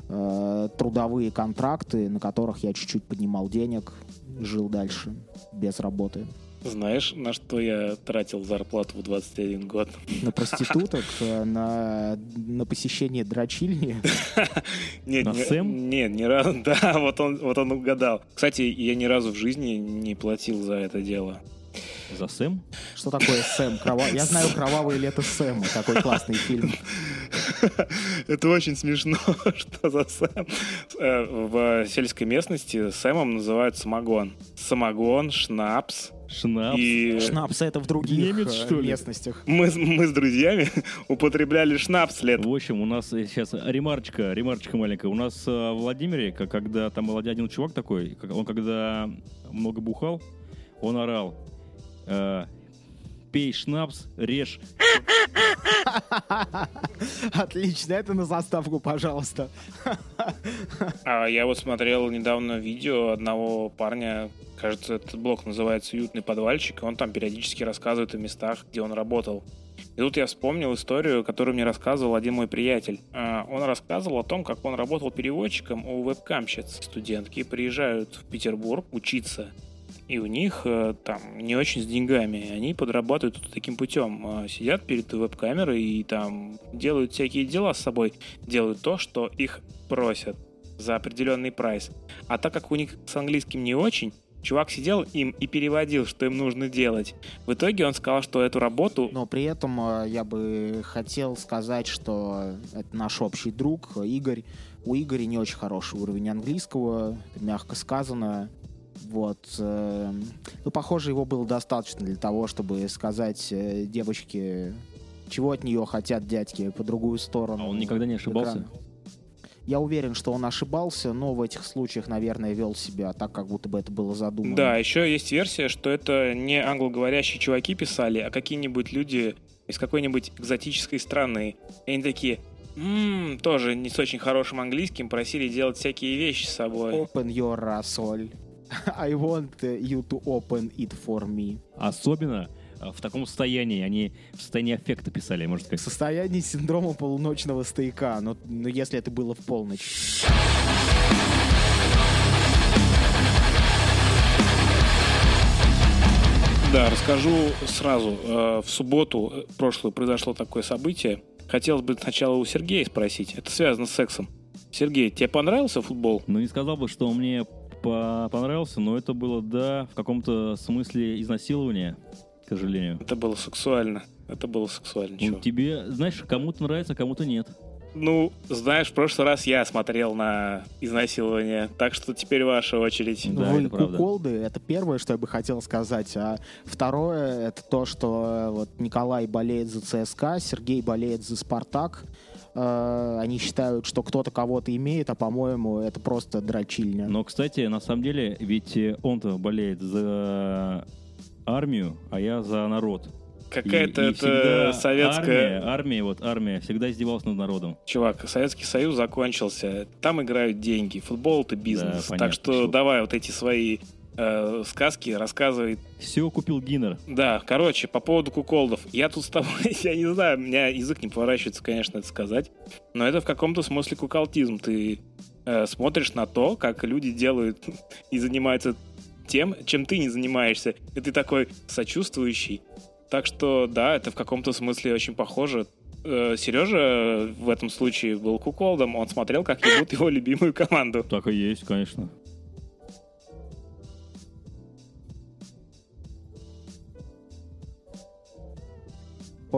э, трудовые контракты, на которых я чуть-чуть поднимал денег, жил дальше без работы. Знаешь, на что я тратил зарплату в 21 год? На проституток, на, на посещение дрочильни? Нет, на Сэм? Нет, ни разу. Да, вот он, вот он угадал. Кстати, я ни разу в жизни не платил за это дело. За Сэм? Что такое Сэм? Крова... Я знаю «Кровавое лето Сэма». Такой классный фильм. Это очень смешно, что за Сэм. Э, в сельской местности Сэмом называют самогон. Самогон, шнапс, Шнапс. И... Шнапс это в других Немец, э, что ли? местностях. Мы, мы с друзьями употребляли шнапс лет. В общем, у нас сейчас ремарочка, ремарочка маленькая. У нас э, в Владимире, когда там был один чувак такой, он когда много бухал, он орал, э, пей шнапс, режь. Отлично, это на заставку, пожалуйста. А я вот смотрел недавно видео одного парня, кажется, этот блог называется «Уютный подвальчик», и он там периодически рассказывает о местах, где он работал. И тут я вспомнил историю, которую мне рассказывал один мой приятель. А, он рассказывал о том, как он работал переводчиком у вебкамщиц. Студентки приезжают в Петербург учиться и у них э, там не очень с деньгами. Они подрабатывают таким путем. Э, сидят перед веб-камерой и там делают всякие дела с собой. Делают то, что их просят за определенный прайс. А так как у них с английским не очень, чувак сидел им и переводил, что им нужно делать. В итоге он сказал, что эту работу... Но при этом э, я бы хотел сказать, что это наш общий друг Игорь. У Игоря не очень хороший уровень английского, мягко сказано. Вот. Э, ну, похоже, его было достаточно для того, чтобы сказать э, девочке, чего от нее хотят дядьки по другую сторону. А он никогда не ошибался? Экрана. Я уверен, что он ошибался, но в этих случаях, наверное, вел себя так, как будто бы это было задумано. Да, еще есть версия, что это не англоговорящие чуваки писали, а какие-нибудь люди из какой-нибудь экзотической страны. И они такие, м-м, тоже не с очень хорошим английским, просили делать всякие вещи с собой. Open your asshole. I want you to open it for me. Особенно э, в таком состоянии, они в состоянии аффекта писали, можно сказать. В состоянии синдрома полуночного стояка, но, но если это было в полночь. Да, расскажу сразу. Э, в субботу э, прошлую произошло такое событие. Хотелось бы сначала у Сергея спросить. Это связано с сексом. Сергей, тебе понравился футбол? Ну, не сказал бы, что мне по понравился, но это было, да, в каком-то смысле изнасилование, к сожалению. Это было сексуально. Это было сексуально. Ну, тебе, знаешь, кому-то нравится, а кому-то нет. Ну, знаешь, в прошлый раз я смотрел на изнасилование, так что теперь ваша очередь. Да, Вы это правда. куколды, это первое, что я бы хотел сказать. А второе, это то, что вот Николай болеет за ЦСКА, Сергей болеет за Спартак. Э, они считают, что кто-то кого-то имеет, а по-моему, это просто дрочильня. Но, кстати, на самом деле, ведь он-то болеет за армию, а я за народ. Какая-то это советская... Армия, армия, вот армия всегда издевалась над народом. Чувак, Советский Союз закончился. Там играют деньги. Футбол — это бизнес. Да, понятно, так что, что давай вот эти свои э, сказки рассказывает. Все купил Гиннер. Да, короче, по поводу куколдов. Я тут с тобой, я не знаю, у меня язык не поворачивается, конечно, это сказать, но это в каком-то смысле куколтизм. Ты э, смотришь на то, как люди делают и занимаются тем, чем ты не занимаешься, и ты такой сочувствующий. Так что, да, это в каком-то смысле очень похоже. Э, Сережа в этом случае был куколдом, он смотрел, как ебут его любимую команду. Так и есть, конечно.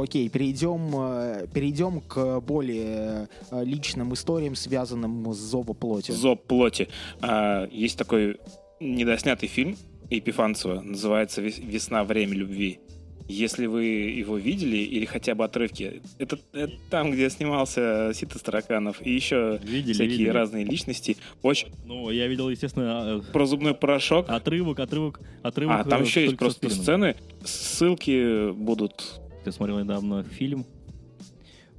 Окей, перейдем, э, перейдем к более э, личным историям, связанным с зовоплоти. Зоб плоти. А, есть такой недоснятый фильм Епифанцева, называется «Вес- «Весна. Время любви». Если вы его видели или хотя бы отрывки, это, это там, где снимался Сита Стараканов и еще Видели, всякие видели. разные личности. Очень Ну, я видел, естественно, про зубной порошок. э, отрывок, отрывок, отрывок. А, там э, еще есть просто сцены. Ссылки будут. Я смотрел недавно фильм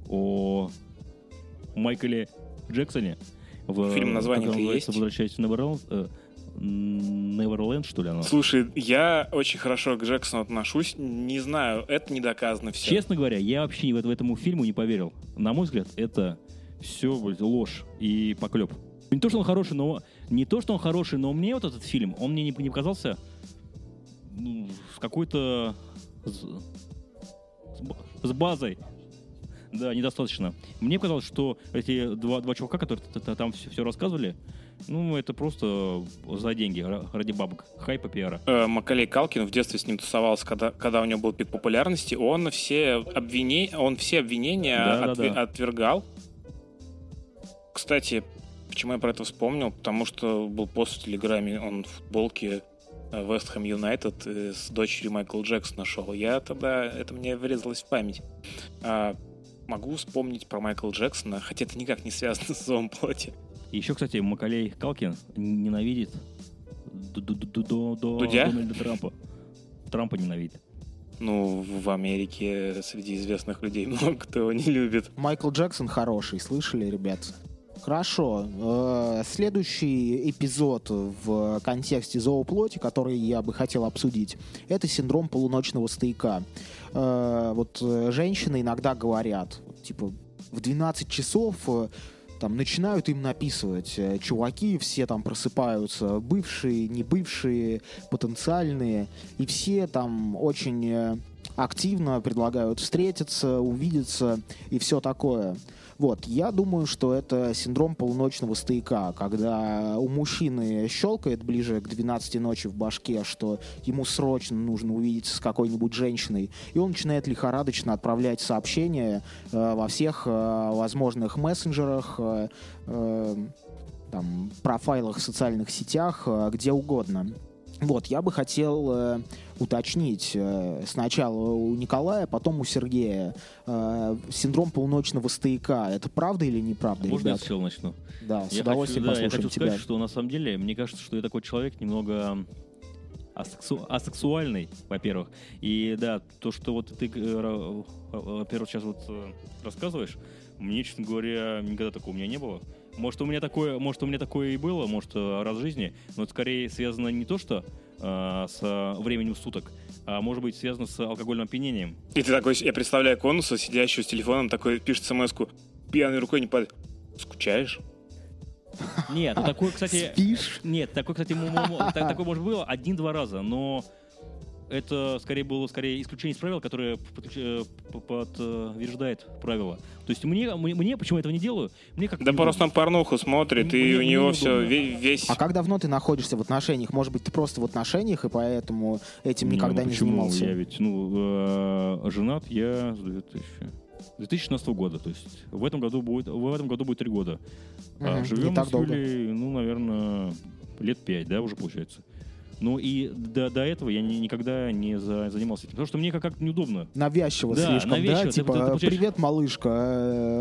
о Майкле Джексоне. В, Фильм называется, есть? «Возвращаясь в Неверленд», э, Неверленд, что ли, оно? Слушай, я очень хорошо к Джексону отношусь. Не знаю, это не доказано все. Честно говоря, я вообще в, в этому фильму не поверил. На мой взгляд, это все ложь и поклеп. Не то, что он хороший, но не то, что он хороший, но мне вот этот фильм, он мне не, не показался ну, какой-то с, с ба- с базой. Да, недостаточно. Мне показалось, что эти два, два чувака, которые там все, рассказывали, ну, это просто за деньги, ра- ради бабок, хайпа, пиара. э, Макалей Калкин в детстве с ним тусовался, когда, когда у него был пик популярности, он все обвинения, он все обвинения Да, да, отве- да. отвергал. Кстати, почему я про это вспомнил? Потому что был пост в Телеграме, он в футболке Вест Хэм Юнайтед с дочерью Майкла Джексона шел. Я тогда, это мне врезалось в память. А, могу вспомнить про Майкла Джексона, хотя это никак не связано с зовом плоти. И еще, кстати, Макалей Калкин ненавидит ду- ду- ду- ду- ду- Дудя? Дональда Трампа. Трампа ненавидит. Ну, в Америке среди известных людей много кто его не любит. Майкл Джексон хороший, слышали, ребят? Хорошо. Э, Следующий эпизод в контексте зооплоти, который я бы хотел обсудить, это синдром полуночного стояка. Э, Вот э, женщины иногда говорят, типа, в 12 часов там начинают им написывать. Чуваки все там просыпаются, бывшие, не бывшие, потенциальные, и все там очень активно предлагают встретиться, увидеться и все такое. Вот, я думаю, что это синдром полуночного стояка, когда у мужчины щелкает ближе к 12 ночи в башке, что ему срочно нужно увидеться с какой-нибудь женщиной, и он начинает лихорадочно отправлять сообщения э, во всех э, возможных мессенджерах, э, э, там, профайлах в социальных сетях, э, где угодно. Вот, я бы хотел э, уточнить э, сначала у Николая, потом у Сергея. Э, синдром полуночного стояка. Это правда или неправда, Можно я ребят? сначала начну? Да, с Я удовольствием хочу, да, я послушаем хочу тебя. сказать, что на самом деле, мне кажется, что я такой человек немного асексу- асексуальный, во-первых. И да, то, что вот ты, э, во-первых, сейчас вот рассказываешь, мне, честно говоря, никогда такого у меня не было. Может, у меня такое, может, у меня такое и было, может, раз в жизни, но это скорее связано не то, что с э, временем суток, а может быть связано с алкогольным опьянением. И ты такой, я представляю конуса, сидящего с телефоном, такой пишет смс-ку, пьяной рукой не падает. Скучаешь? Нет, ну такое, кстати, Спишь? Нет, такой, кстати, такое, может, было один-два раза, но это скорее было скорее исключение из правил, которое э, подтверждает правила. То есть мне, мне, мне почему я этого не делаю? Мне как Да просто он порнуху смотрит, и у него все весь... А как давно ты находишься в отношениях? Может быть, ты просто в отношениях, и поэтому этим Не, никогда ну не почему? занимался? Я ведь, ну, э, женат я с 2000 2016 года, то есть в этом году будет, в этом году будет три года. А живем не мы так с долго. Юлей, ну, наверное, лет пять, да, уже получается. Ну и до, до этого я ни- никогда не за- занимался этим, потому что мне как- как-то неудобно. Навязчиво Да, слишком, навязчиво. да? Ты- Типа, ты получаешь- привет, малышка,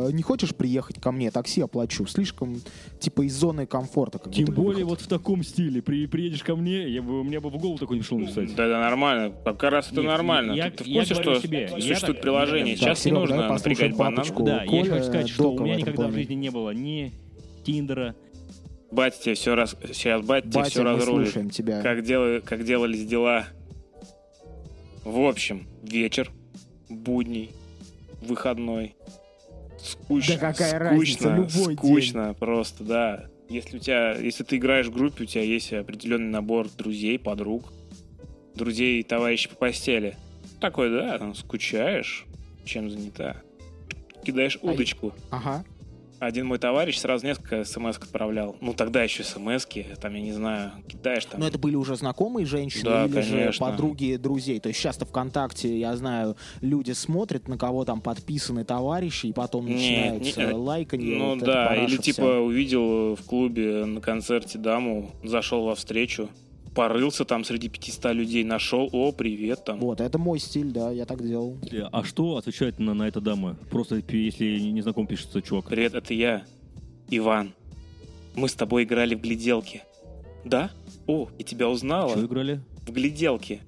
э, не хочешь приехать ко мне? Такси оплачу. Слишком, типа, из зоны комфорта. как Тем более выход. вот в таком стиле. При, приедешь ко мне, я бы, у меня бы в голову такой не пришел написать. Да, да, нормально. Как раз это Нет, нормально. я- ты, ты в я курсе, что себе, я существует так- приложение? я- Сейчас Так, не Серег, нужно напрягать банан. Да, я Коля хочу сказать, что у меня никогда в жизни не было ни Тиндера, Батя тебе все раз... Сейчас батя, тебе все разрулит. слушаем тебя. Как, дела... как делались дела. В общем, вечер, будний, выходной. Скучно. Да какая разница, скучно, любой скучно просто, да. Если у тебя, если ты играешь в группе, у тебя есть определенный набор друзей, подруг, друзей, товарищей по постели. Такой, да, там скучаешь, чем занята. Кидаешь А удочку. Ага. Один мой товарищ сразу несколько смс отправлял. Ну, тогда еще смс там, я не знаю, кидаешь там. Но это были уже знакомые женщины Да, или же конечно. подруги друзей? То есть часто ВКонтакте, я знаю, люди смотрят, на кого там подписаны товарищи, и потом Не, начинается не, э, лайканье. Ну вот да, или вся. типа увидел в клубе на концерте даму, зашел во встречу, порылся там среди 500 людей, нашел, о, привет там. Вот, это мой стиль, да, я так делал. А что отвечает на, на это дама? Просто если не знаком пишется чувак. Привет, это я, Иван. Мы с тобой играли в гляделки. Да? О, я тебя узнала. Что играли? В гляделки.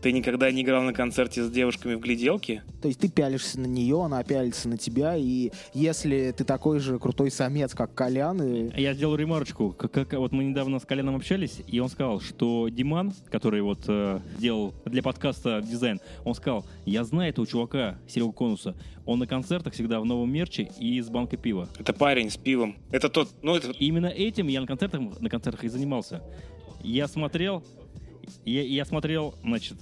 Ты никогда не играл на концерте с девушками в гляделки? То есть ты пялишься на нее, она пялится на тебя, и если ты такой же крутой самец, как Колян, и... Я сделал ремарочку. Как, как- вот мы недавно с Коляном общались, и он сказал, что Диман, который вот э, делал для подкаста дизайн, он сказал, я знаю этого чувака, Серегу Конуса. Он на концертах всегда в новом мерче и с банкой пива. Это парень с пивом. Это тот, ну это... Именно этим я на концертах, на концертах и занимался. Я смотрел, я, я смотрел, значит,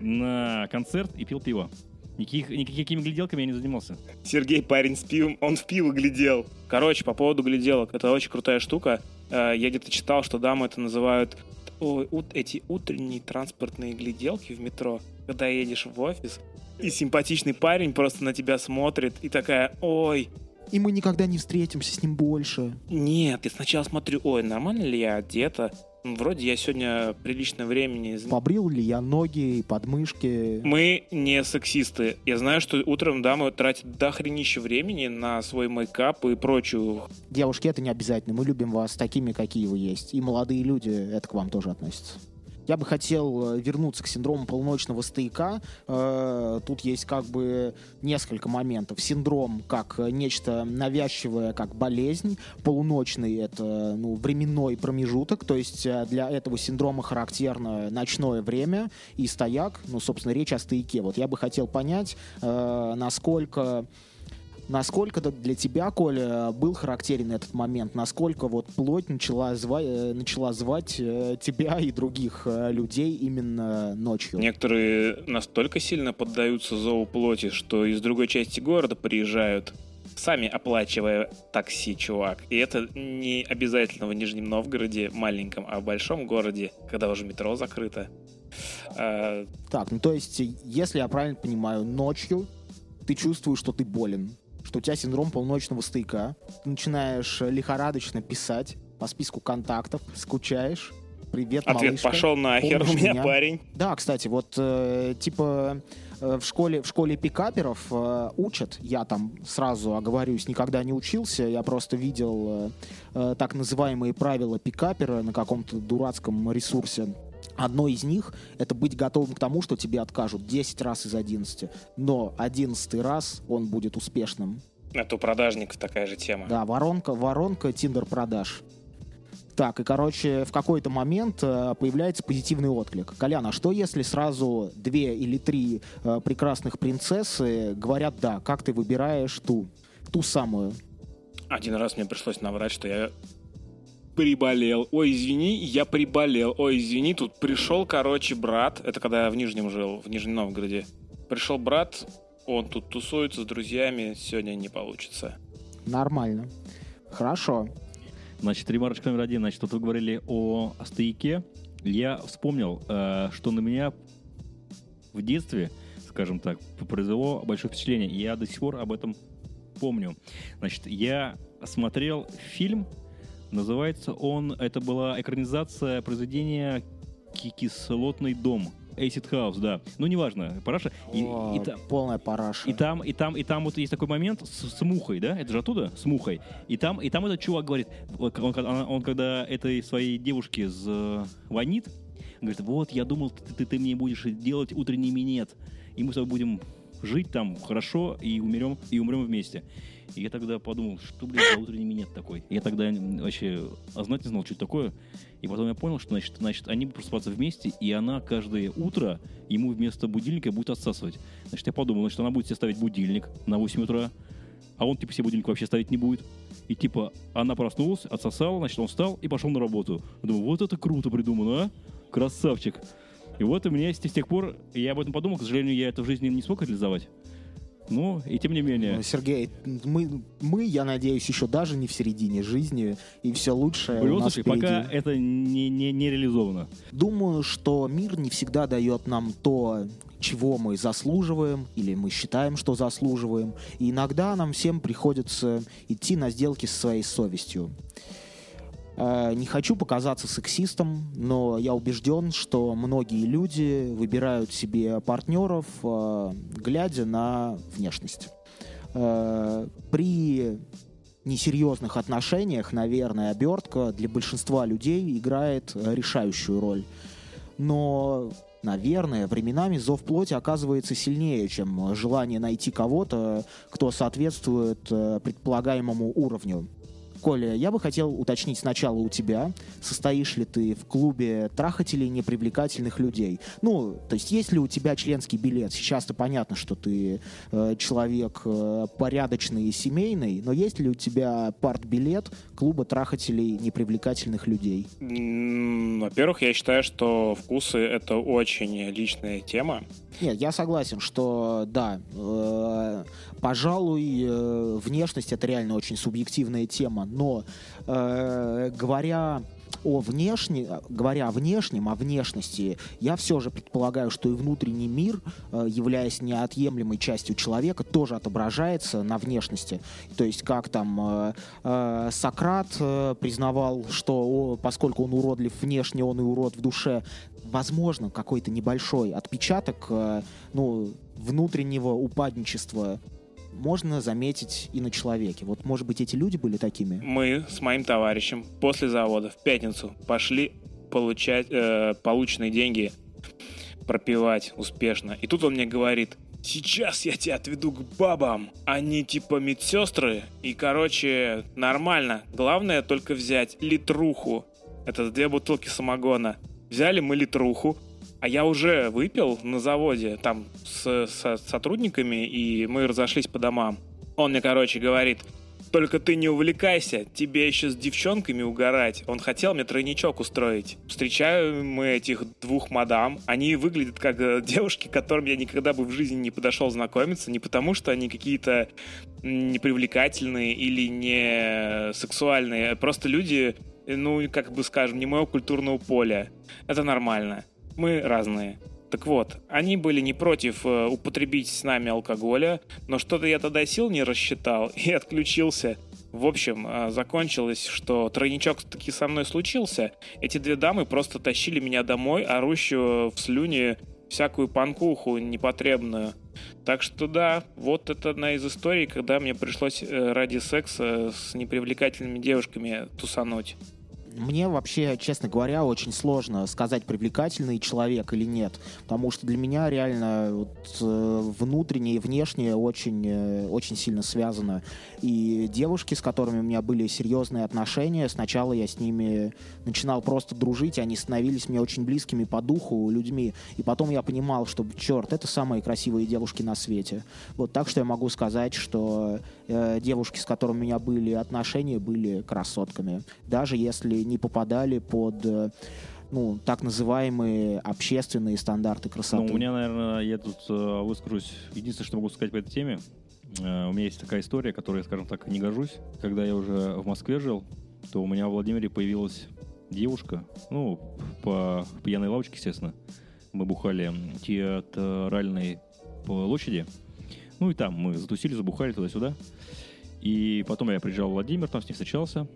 на концерт и пил пиво. Никаких, никакими гляделками я не занимался. Сергей парень с пивом, он в пиво глядел. Короче, по поводу гляделок, это очень крутая штука. Э, Я где-то читал, что дамы это называют ой, ут- эти утренние транспортные гляделки в метро, когда едешь в офис, и симпатичный парень просто на тебя смотрит и такая, ой, И мы никогда не встретимся с ним больше. нет, я сначала смотрю, ой, нормально ли я одета? Вроде я сегодня приличное времени Побрил ли я ноги, подмышки? Мы не сексисты. Я знаю, что утром дамы тратят дохренище времени на свой мейкап и прочую Девушки, это не обязательно. Мы любим вас такими, какие вы есть. И молодые люди, это к вам тоже относится. Я бы хотел э, вернуться к синдрому полуночного стояка. Э, Тут есть как бы несколько моментов. Синдром как э, нечто навязчивое, как болезнь. Полуночный — это ну, временной промежуток. То есть для этого синдрома характерно ночное время. И стояк, ну, собственно, речь о стояке. Вот я бы хотел понять, насколько Насколько для тебя, Коля, был характерен этот момент? Насколько вот плоть начала, зва- э, начала звать э, тебя и других э, людей именно ночью? Некоторые настолько сильно поддаются зову плоти, что из другой части города приезжают, сами оплачивая такси, чувак. И это не обязательно в Нижнем Новгороде маленьком, а в большом городе, когда уже метро закрыто. А, Так, ну то есть, если я правильно понимаю, ночью ты чувствуешь, что ты болен, что у тебя синдром полночного стояка, ты начинаешь э, лихорадочно писать по списку контактов, скучаешь, привет, ответ малышка. пошел нахер, у меня? парень. Да, кстати, вот э, типа э, в школе в школе пикаперов э, учат. Я там сразу оговорюсь, никогда не учился. Я просто видел э, э, так называемые правила пикапера на каком-то дурацком ресурсе. Одно из них — это быть готовым к тому, что тебе откажут 10 раз из 11. Но 11 раз он будет успешным. Это у продажников такая же тема. Да, воронка, воронка Тиндер продаж. Так, и, короче, в какой-то момент э, появляется позитивный отклик. Колян, а что если сразу две или три э, прекрасных принцессы говорят «да», как ты выбираешь ту, ту самую? Один раз мне пришлось наврать, что я приболел. Ой, извини, я приболел. Ой, извини, тут пришел, короче, брат. Это когда я в Нижнем жил, в Нижнем Новгороде. Пришел брат, он тут тусуется с друзьями, сегодня не получится. Нормально. Хорошо. Значит, ремарочка номер один. Значит, вот вы говорили о стояке. Я вспомнил, э, что на меня в детстве, скажем так, произвело большое впечатление. И Я до сих пор об этом помню. Значит, я смотрел фильм, называется он, это была экранизация произведения «Ки- «Кислотный дом». Acid House, да. Ну, неважно, параша. И, О, и та- полная параша. и там, и там, и там вот есть такой момент с, с мухой, да? Это же оттуда, с мухой. И там, и там этот чувак говорит, он, он- он когда этой своей девушке звонит, говорит, вот, я думал, ты, ты, ты мне будешь делать утренний минет, и мы с тобой будем жить там хорошо и умрем, и умрем вместе. И я тогда подумал, что, блин, за утренний минет такой. Я тогда вообще а знать не знал, что это такое. И потом я понял, что, значит, значит, они будут просыпаться вместе, и она каждое утро ему вместо будильника будет отсасывать. Значит, я подумал, значит, она будет себе ставить будильник на 8 утра, а он, типа, себе будильник вообще ставить не будет. И, типа, она проснулась, отсосала, значит, он встал и пошел на работу. Я думаю, вот это круто придумано, а? Красавчик. И вот у меня с тех пор, я об этом подумал, к сожалению, я это в жизни не смог реализовать. Ну, и тем не менее. Сергей, мы, мы, я надеюсь, еще даже не в середине жизни, и все лучшее В у нас случае, впереди. пока это не, не, не реализовано. Думаю, что мир не всегда дает нам то, чего мы заслуживаем, или мы считаем, что заслуживаем. И иногда нам всем приходится идти на сделки со своей совестью. Э, Не хочу показаться сексистом, но я убежден, что многие люди выбирают себе партнеров, э, глядя на внешность. Э, При несерьезных отношениях, наверное, обертка для большинства людей играет решающую роль. Но, наверное, временами зов плоти оказывается сильнее, чем желание найти кого-то, кто соответствует предполагаемому уровню. Коля, я бы хотел уточнить сначала у тебя, состоишь ли ты в клубе трахателей непривлекательных людей. Ну, то есть есть ли у тебя членский билет? Сейчас-то понятно, что ты э, человек э, порядочный и семейный, но есть ли у тебя партбилет клуба трахателей непривлекательных людей? Во-первых, я считаю, что вкусы — это очень личная тема. Нет, я согласен, что да, э, пожалуй, э, внешность это реально очень субъективная тема, но э, говоря о внешне, говоря о внешнем, о внешности, я все же предполагаю, что и внутренний мир, э, являясь неотъемлемой частью человека, тоже отображается на внешности. То есть как там э, э, Сократ э, признавал, что поскольку он уродлив внешне, он и урод в душе, возможно, какой-то небольшой отпечаток э, ну, внутреннего упадничества можно заметить и на человеке. Вот, может быть, эти люди были такими? Мы с моим товарищем после завода в пятницу пошли получать э, полученные деньги пропивать успешно. И тут он мне говорит, сейчас я тебя отведу к бабам. Они типа медсестры. И, короче, нормально. Главное только взять литруху. Это две бутылки самогона. Взяли мы литруху. А я уже выпил на заводе там с, со сотрудниками, и мы разошлись по домам. Он мне, короче, говорит, только ты не увлекайся, тебе еще с девчонками угорать. Он хотел мне тройничок устроить. Встречаем мы этих двух мадам. Они выглядят как э, девушки, к которым я никогда бы в жизни не подошел знакомиться. Не потому, что они какие-то непривлекательные или не сексуальные. а Просто люди, э, ну, как бы скажем, не моего культурного поля. Это нормально. Мы разные. Так вот, они были не против э, употребить с нами алкоголя, но что-то я тогда сил не рассчитал и отключился. В общем, э, закончилось, что тройничок таки со мной случился. Эти две дамы просто тащили меня домой, орущую в слюне всякую панкуху непотребную. Так что да, вот это одна из историй, когда мне пришлось э, ради секса с непривлекательными девушками тусануть. Мне вообще, честно говоря, очень сложно сказать, привлекательный человек или нет, потому что для меня реально вот, э, внутреннее и внешнее очень, э, очень сильно связано. И девушки, с которыми у меня были серьезные отношения, сначала я с ними начинал просто дружить, они становились мне очень близкими по духу людьми. И потом я понимал, что, черт, это самые красивые девушки на свете. Вот так что я могу сказать, что э, девушки, с которыми у меня были отношения, были красотками. Даже если не попадали под э, ну, так называемые общественные стандарты красоты. Ну, у меня, наверное, я тут э, выскажусь. Единственное, что могу сказать по этой теме, э, у меня есть такая история, которой, скажем так, не гожусь. Когда я уже в Москве жил, то у меня в Владимире появилась девушка, ну, по пьяной лавочке, естественно. Мы бухали театральной площади. Ну и там мы затусили, забухали туда-сюда. И потом я приезжал в Владимир, там с ней встречался.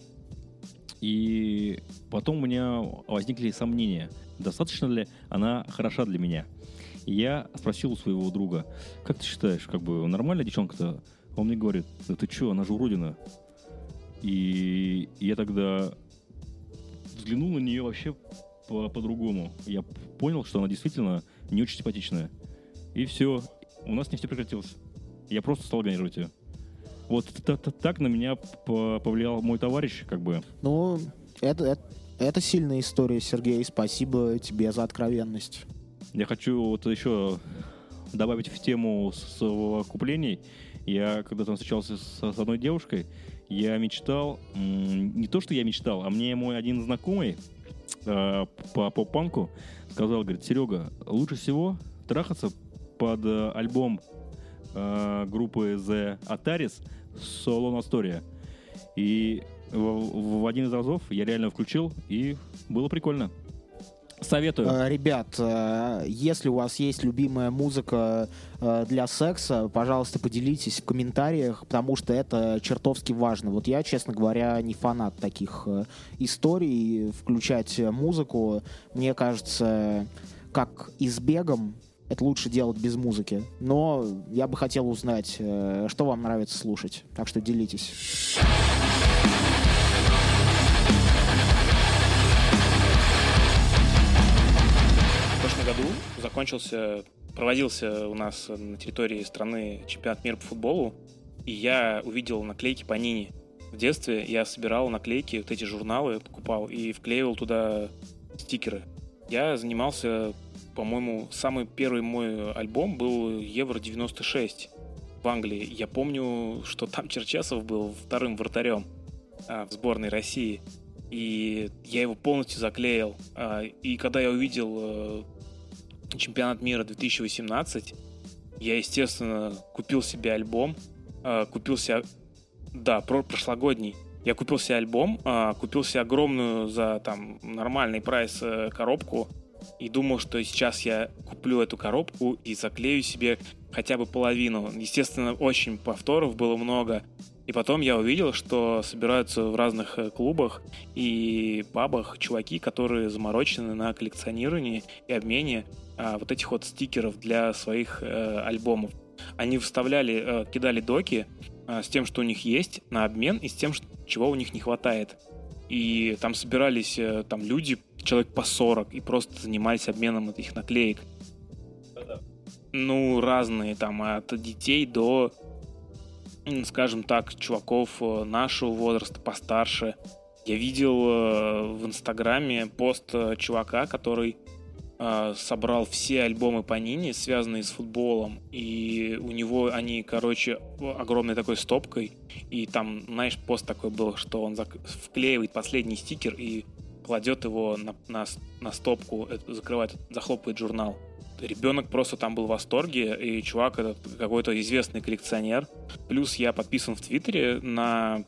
И потом у меня возникли сомнения, достаточно ли она хороша для меня. И я спросил у своего друга, как ты считаешь, как бы нормальная девчонка-то? Он мне говорит, да ты что, она же уродина. И я тогда взглянул на нее вообще по- по-другому. Я понял, что она действительно не очень симпатичная. И все. У нас не все прекратилось. Я просто стал игнорировать ее. Вот так на меня повлиял мой товарищ, как бы. Ну, это, это, это сильная история, Сергей. Спасибо тебе за откровенность. Я хочу вот еще добавить в тему совокуплений. Я когда там встречался с, с одной девушкой, я мечтал, не то, что я мечтал, а мне мой один знакомый э, по поп-панку сказал, говорит, Серега, лучше всего трахаться под э, альбом э, группы The Ataris Solo Astoria. И в, в один из разов я реально включил, и было прикольно. Советую. Э, ребят, э, если у вас есть любимая музыка э, для секса, пожалуйста, поделитесь в комментариях, потому что это чертовски важно. Вот я, честно говоря, не фанат таких историй. Включать музыку, мне кажется, как и с бегом, это лучше делать без музыки. Но я бы хотел узнать, что вам нравится слушать. Так что делитесь. году закончился, проводился у нас на территории страны чемпионат мира по футболу, и я увидел наклейки по Нине. В детстве я собирал наклейки, вот эти журналы покупал и вклеивал туда стикеры. Я занимался, по-моему, самый первый мой альбом был Евро 96 в Англии. Я помню, что там Черчесов был вторым вратарем а, в сборной России. И я его полностью заклеил. А, и когда я увидел э, чемпионат мира 2018, я, естественно, купил себе альбом, э, купил себе, да, про прошлогодний, я купил себе альбом, э, купил себе огромную за там нормальный прайс э, коробку и думал, что сейчас я куплю эту коробку и заклею себе хотя бы половину. Естественно, очень повторов было много. И потом я увидел, что собираются в разных э, клубах и пабах чуваки, которые заморочены на коллекционировании и обмене а, вот этих вот стикеров для своих э, альбомов. Они вставляли, э, кидали доки э, с тем, что у них есть, на обмен и с тем, что, чего у них не хватает. И там собирались э, там люди, человек по 40, и просто занимались обменом этих наклеек. Ну, разные, там, от детей до скажем так, чуваков э, нашего возраста, постарше. Я видел э, в Инстаграме пост э, чувака, который собрал все альбомы по Нине, связанные с футболом, и у него они, короче, огромной такой стопкой, и там, знаешь, пост такой был, что он вклеивает последний стикер и кладет его на, на, на стопку, закрывает, захлопывает журнал ребенок просто там был в восторге, и чувак этот какой-то известный коллекционер. Плюс я подписан в Твиттере на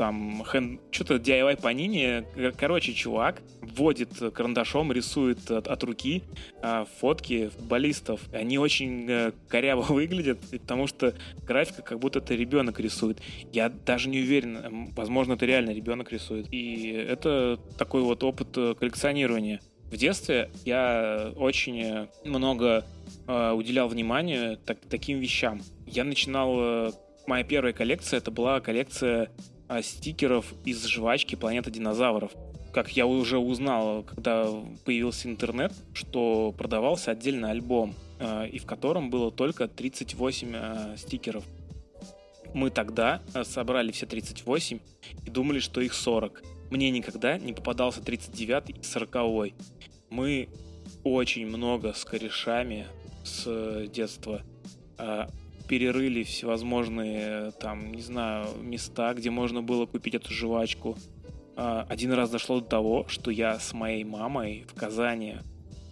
там хэн... что-то DIY по Нине. Короче, чувак вводит карандашом, рисует от, от руки э, фотки футболистов. Они очень э, коряво выглядят, потому что графика как будто это ребенок рисует. Я даже не уверен, возможно, это реально ребенок рисует. И это такой вот опыт э, коллекционирования. В детстве я очень много э, уделял внимания так, таким вещам. Я начинал... Э, моя первая коллекция, это была коллекция стикеров из жвачки «Планета динозавров». Как я уже узнал, когда появился интернет, что продавался отдельно альбом, э, и в котором было только 38 э, стикеров. Мы тогда собрали все 38 и думали, что их 40. Мне никогда не попадался 39 и 40. Мы очень много с корешами с детства э, перерыли всевозможные, там, не знаю, места, где можно было купить эту жвачку. Э, один раз дошло до того, что я с моей мамой в Казани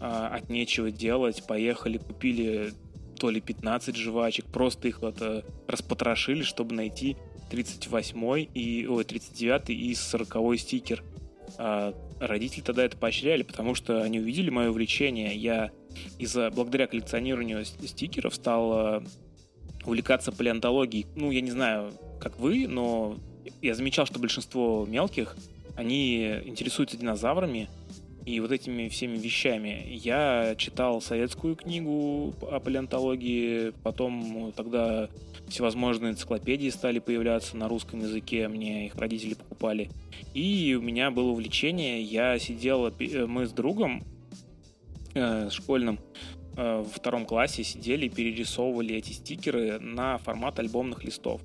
э, от нечего делать поехали, купили то ли 15 жвачек, просто их вот э, распотрошили, чтобы найти 38 и, ой, 39 и 40 стикер. А, родители тогда это поощряли, потому что они увидели мое увлечение. Я из-за благодаря коллекционированию стикеров стал а, увлекаться палеонтологией. Ну, я не знаю, как вы, но я замечал, что большинство мелких, они интересуются динозаврами, и вот этими всеми вещами. Я читал советскую книгу о палеонтологии, потом тогда всевозможные энциклопедии стали появляться на русском языке, мне их родители покупали. И у меня было увлечение, я сидел, э, мы с другом э, школьным во втором классе сидели и перерисовывали эти стикеры на формат альбомных листов.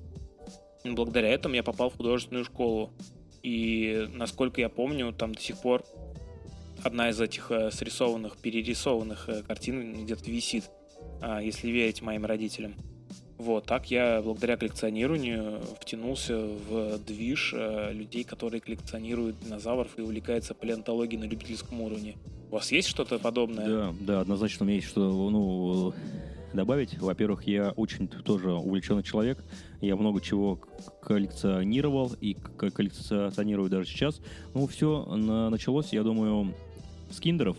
Благодаря этому я попал в художественную школу. И, насколько я помню, там до сих пор одна из этих э, срисованных, перерисованных э, картин где-то висит, а, если верить моим родителям. Вот, так я благодаря коллекционированию втянулся в движ э, людей, которые коллекционируют динозавров и увлекаются палеонтологией на любительском уровне. У вас есть что-то подобное? Да, да, однозначно у меня есть что ну, добавить. Во-первых, я очень тоже увлеченный человек. Я много чего коллекционировал и коллекционирую даже сейчас. Ну, все началось, я думаю, с киндеров.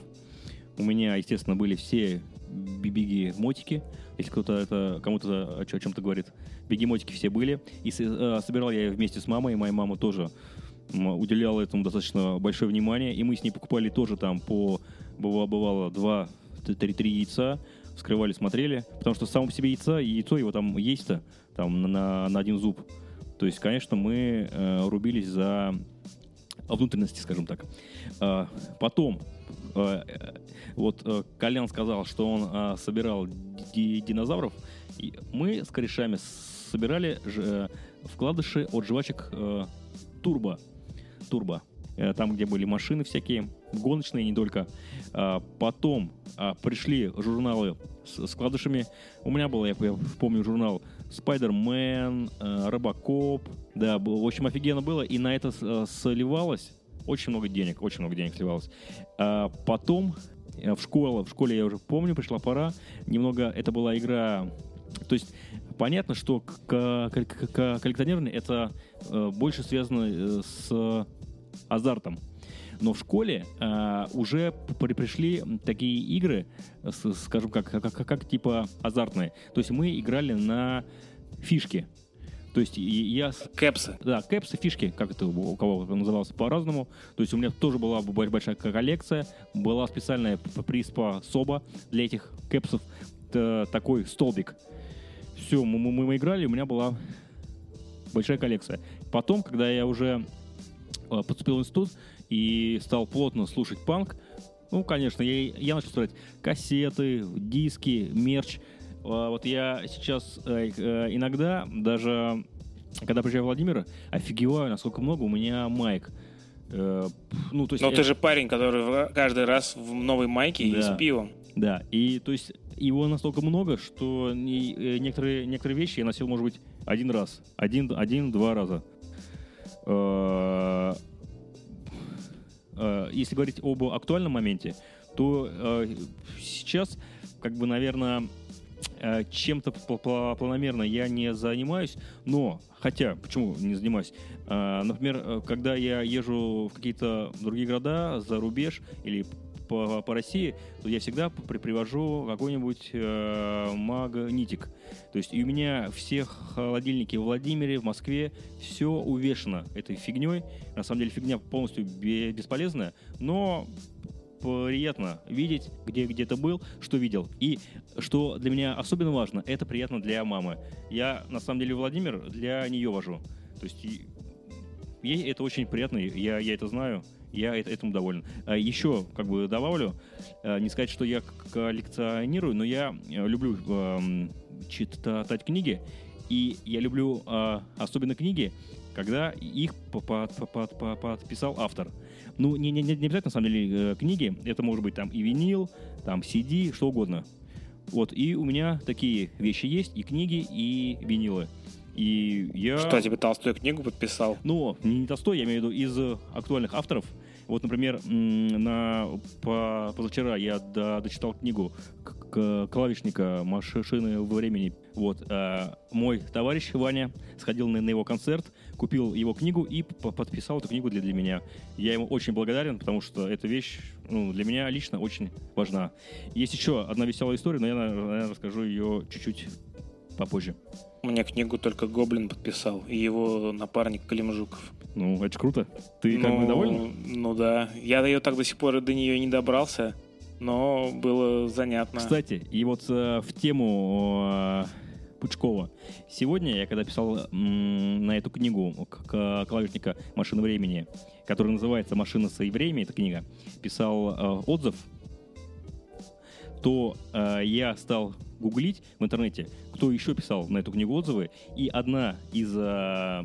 У меня, естественно, были все бибиги-мотики. Если кто-то это кому-то о чем-то говорит, бегемотики все были. И э, собирал я вместе с мамой, и моя мама тоже уделяла этому достаточно большое внимание. И мы с ней покупали тоже там по, бывало, бывало два, три, три яйца, вскрывали, смотрели. Потому что само по себе яйца, яйцо его там есть-то, там на, на один зуб. То есть, конечно, мы э, рубились за внутренности, скажем так. Э, потом вот э, Колян сказал, что он э, собирал динозавров. И мы с корешами собирали вкладыши от жвачек Турбо. Турбо. Там, где были машины всякие, гоночные не только. Потом пришли журналы с вкладышами. У меня был, я помню, журнал Spider-Man, Робокоп. Да, в общем, офигенно было. И на это сливалось очень много денег, очень много денег сливалось. А потом э, в школу, в школе я уже помню, пришла пора, немного, это была игра, то есть понятно, что коллекционирование это э, больше связано э, с азартом. Но в школе э, уже при пришли такие игры, с, скажем, как, как, как типа азартные. То есть мы играли на фишки. То есть я... Кэпсы. Да, кэпсы, фишки, как это у кого называлось по-разному. То есть у меня тоже была большая коллекция, была специальная приспа СОБа для этих кэпсов, такой столбик. Все, мы, мы, мы играли, у меня была большая коллекция. Потом, когда я уже э, поступил в институт и стал плотно слушать панк, ну, конечно, я, я начал собирать кассеты, диски, мерч – вот я сейчас э, э, иногда даже, когда приезжаю в Владимир, офигеваю, насколько много у меня майк. Э, ну, то есть Но это... ты же парень, который каждый раз в новой майке да. и с пивом. Да, и то есть его настолько много, что некоторые, некоторые вещи я носил, может быть, один раз. Один, один-два раза. Если говорить об актуальном моменте, то сейчас, как бы, наверное, чем-то планомерно я не занимаюсь, но, хотя, почему не занимаюсь? Э, например, э, когда я езжу в какие-то другие города, за рубеж или по, по России, то я всегда при, привожу какой-нибудь э, магнитик. То есть и у меня все холодильники в Владимире, в Москве, все увешано этой фигней. На самом деле фигня полностью бесполезная, но приятно видеть, где где-то был, что видел. И что для меня особенно важно, это приятно для мамы. Я, на самом деле, Владимир для нее вожу. То есть ей это очень приятно, я, я это знаю, я этому доволен. А еще, как бы добавлю, э, не сказать, что я коллекционирую, но я э, люблю э, читать книги, и я люблю э, особенно книги, когда их подписал автор. Ну, не, не, не обязательно, на самом деле, э, книги. Это может быть там и винил, там CD, что угодно. Вот, и у меня такие вещи есть, и книги, и винилы. И я... Что, тебе Толстой книгу подписал? Ну, не Толстой, я имею в виду из актуальных авторов. Вот, например, на, по, позавчера я до, дочитал книгу клавишника «Машины времени». Вот, а, мой товарищ Ваня сходил на, на его концерт, купил его книгу и подписал эту книгу для, для меня. Я ему очень благодарен, потому что эта вещь ну, для меня лично очень важна. Есть еще одна веселая история, но я, наверное, расскажу ее чуть-чуть попозже. Мне книгу только Гоблин подписал, и его напарник Клим Жуков. Ну, это круто. Ты ну, как бы ну, доволен? Ну да. Я ее так до сих пор до нее не добрался, но было занятно. Кстати, и вот э, в тему э, Пучкова. Сегодня я, когда писал на эту книгу к, клавишника «Машина времени», которая называется «Машина своей времени», эта книга, писал э, отзыв, то э, я стал гуглить в интернете, кто еще писал на эту книгу отзывы, и одна из э,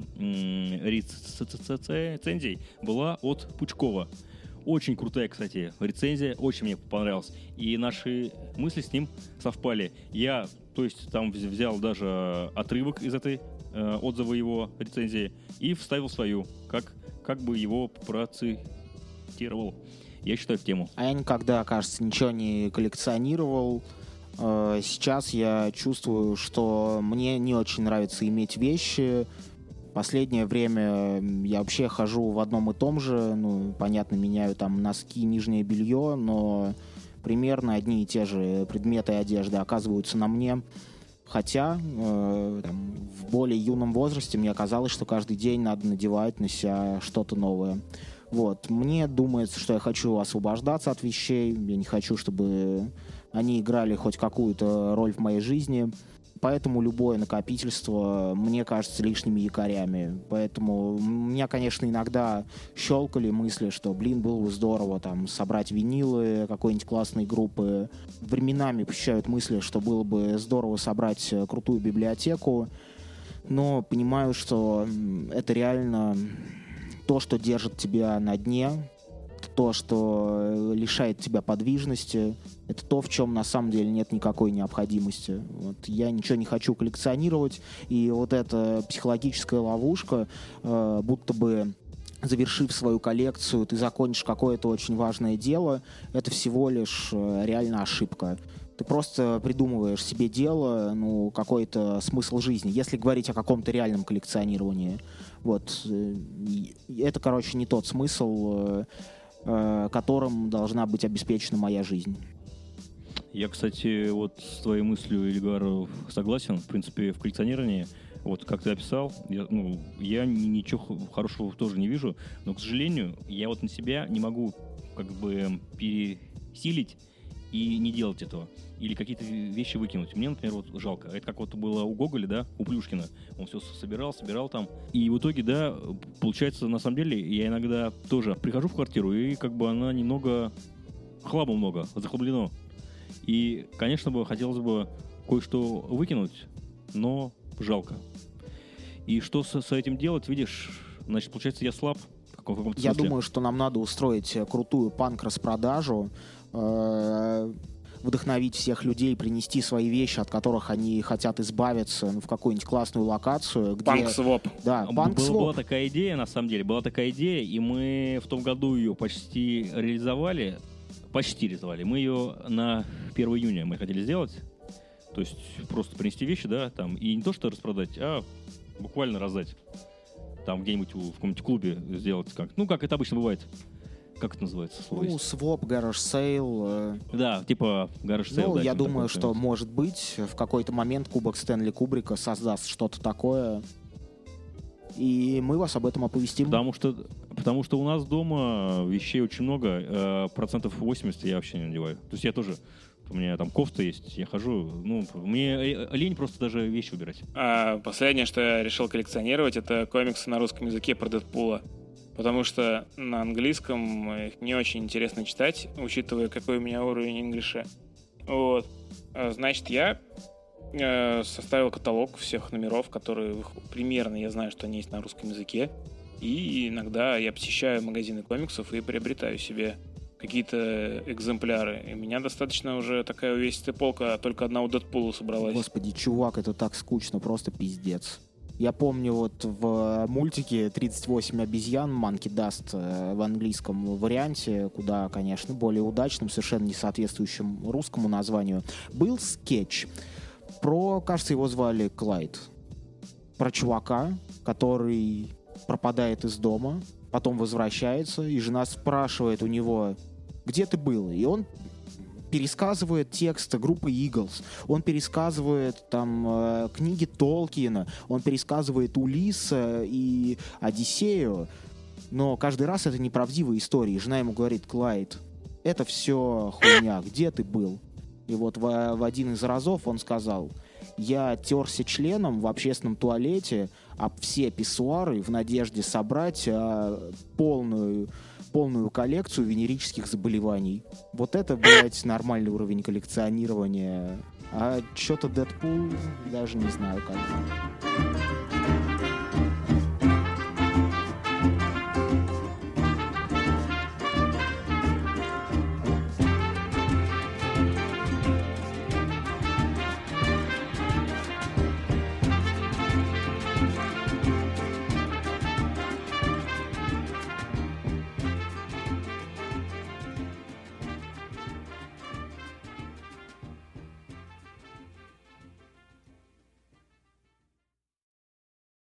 рецензий была от Пучкова. Очень крутая, кстати, рецензия, очень мне понравилась. И наши мысли с ним совпали. Я, то есть, там взял даже отрывок из этой э, отзыва его рецензии и вставил свою, как, как бы его процитировал. Я считаю в тему. А я никогда, кажется, ничего не коллекционировал. Э, сейчас я чувствую, что мне не очень нравится иметь вещи. Последнее время я вообще хожу в одном и том же. Ну, понятно, меняю там носки, нижнее белье, но примерно одни и те же предметы одежды оказываются на мне. Хотя э, там, в более юном возрасте мне казалось, что каждый день надо надевать на себя что-то новое. Вот. Мне думается, что я хочу освобождаться от вещей. Я не хочу, чтобы они играли хоть какую-то роль в моей жизни. Поэтому любое накопительство мне кажется лишними якорями. Поэтому меня, конечно, иногда щелкали мысли, что, блин, было бы здорово там собрать винилы какой-нибудь классной группы. Временами посещают мысли, что было бы здорово собрать э, крутую библиотеку. Но понимаю, что это реально то, что держит тебя на дне, то, что э, лишает тебя подвижности, это то, в чем на самом деле нет никакой необходимости. Вот я ничего не хочу коллекционировать, и вот эта психологическая ловушка, э, будто бы завершив свою коллекцию, ты закончишь какое-то очень важное дело, это всего лишь э, реально ошибка. Ты просто придумываешь себе дело, ну, какой-то смысл жизни, если говорить о каком-то реальном коллекционировании. Вот. Это, короче, не тот смысл, э, э, которым должна быть обеспечена моя жизнь. Я, кстати, вот с твоей мыслью, Ильгар, согласен. В принципе, в коллекционировании, вот как ты описал, я, ну, я ничего хорошего тоже не вижу, но, к сожалению, я вот на себя не могу как бы пересилить и не делать этого. Или какие-то вещи выкинуть. Мне, например, вот жалко. Это как вот было у Гоголя, да, у Плюшкина. Он все собирал, собирал там. И в итоге, да, получается, на самом деле, я иногда тоже прихожу в квартиру, и как бы она немного... Хлама много, захлаблено. И, конечно бы, хотелось бы кое-что выкинуть, но жалко. И что с, с этим делать, видишь, значит, получается, я слаб. Я думаю, что нам надо устроить крутую панк-распродажу, Э, вдохновить всех людей, принести свои вещи, от которых они хотят избавиться ну, в какую-нибудь классную локацию. Где... Панк-своп. Да, панк-своп. Была, была такая идея, на самом деле, была такая идея, и мы в том году ее почти реализовали. Почти реализовали. Мы ее на 1 июня мы хотели сделать. То есть просто принести вещи, да, там, и не то что распродать, а буквально раздать. Там где-нибудь в каком-нибудь клубе сделать как. Ну, как это обычно бывает как это называется слово? Ну, swap, garage sale. Э. Да, типа garage sale. Ну, да, я думаю, что может быть в какой-то момент Кубок Стэнли Кубрика создаст что-то такое. И мы вас об этом оповестим. Потому что, потому что у нас дома вещей очень много, э, процентов 80 я вообще не надеваю. То есть я тоже у меня там кофта есть, я хожу, ну, мне э, лень просто даже вещи убирать. А последнее, что я решил коллекционировать, это комиксы на русском языке про Дэдпула потому что на английском их не очень интересно читать, учитывая, какой у меня уровень инглиша. Вот. А, значит, я э, составил каталог всех номеров, которые примерно я знаю, что они есть на русском языке. И иногда я посещаю магазины комиксов и приобретаю себе какие-то экземпляры. И у меня достаточно уже такая увесистая полка, только одна у Дэдпула собралась. Господи, чувак, это так скучно, просто пиздец. Я помню вот в мультике 38 обезьян Monkey Dust э, в английском варианте, куда, конечно, более удачным, совершенно не соответствующим русскому названию, был скетч про, кажется, его звали Клайд. Про чувака, который пропадает из дома, потом возвращается, и жена спрашивает у него, где ты был? И он пересказывает текст группы Eagles, он пересказывает там э, книги Толкина, он пересказывает Улисса и Одиссею, но каждый раз это неправдивые истории. Жена ему говорит, Клайд, это все хуйня, где ты был? И вот в, в один из разов он сказал, я терся членом в общественном туалете об все писсуары в надежде собрать а, полную полную коллекцию венерических заболеваний. Вот это, блядь, нормальный уровень коллекционирования. А что-то Дэдпул, даже не знаю как.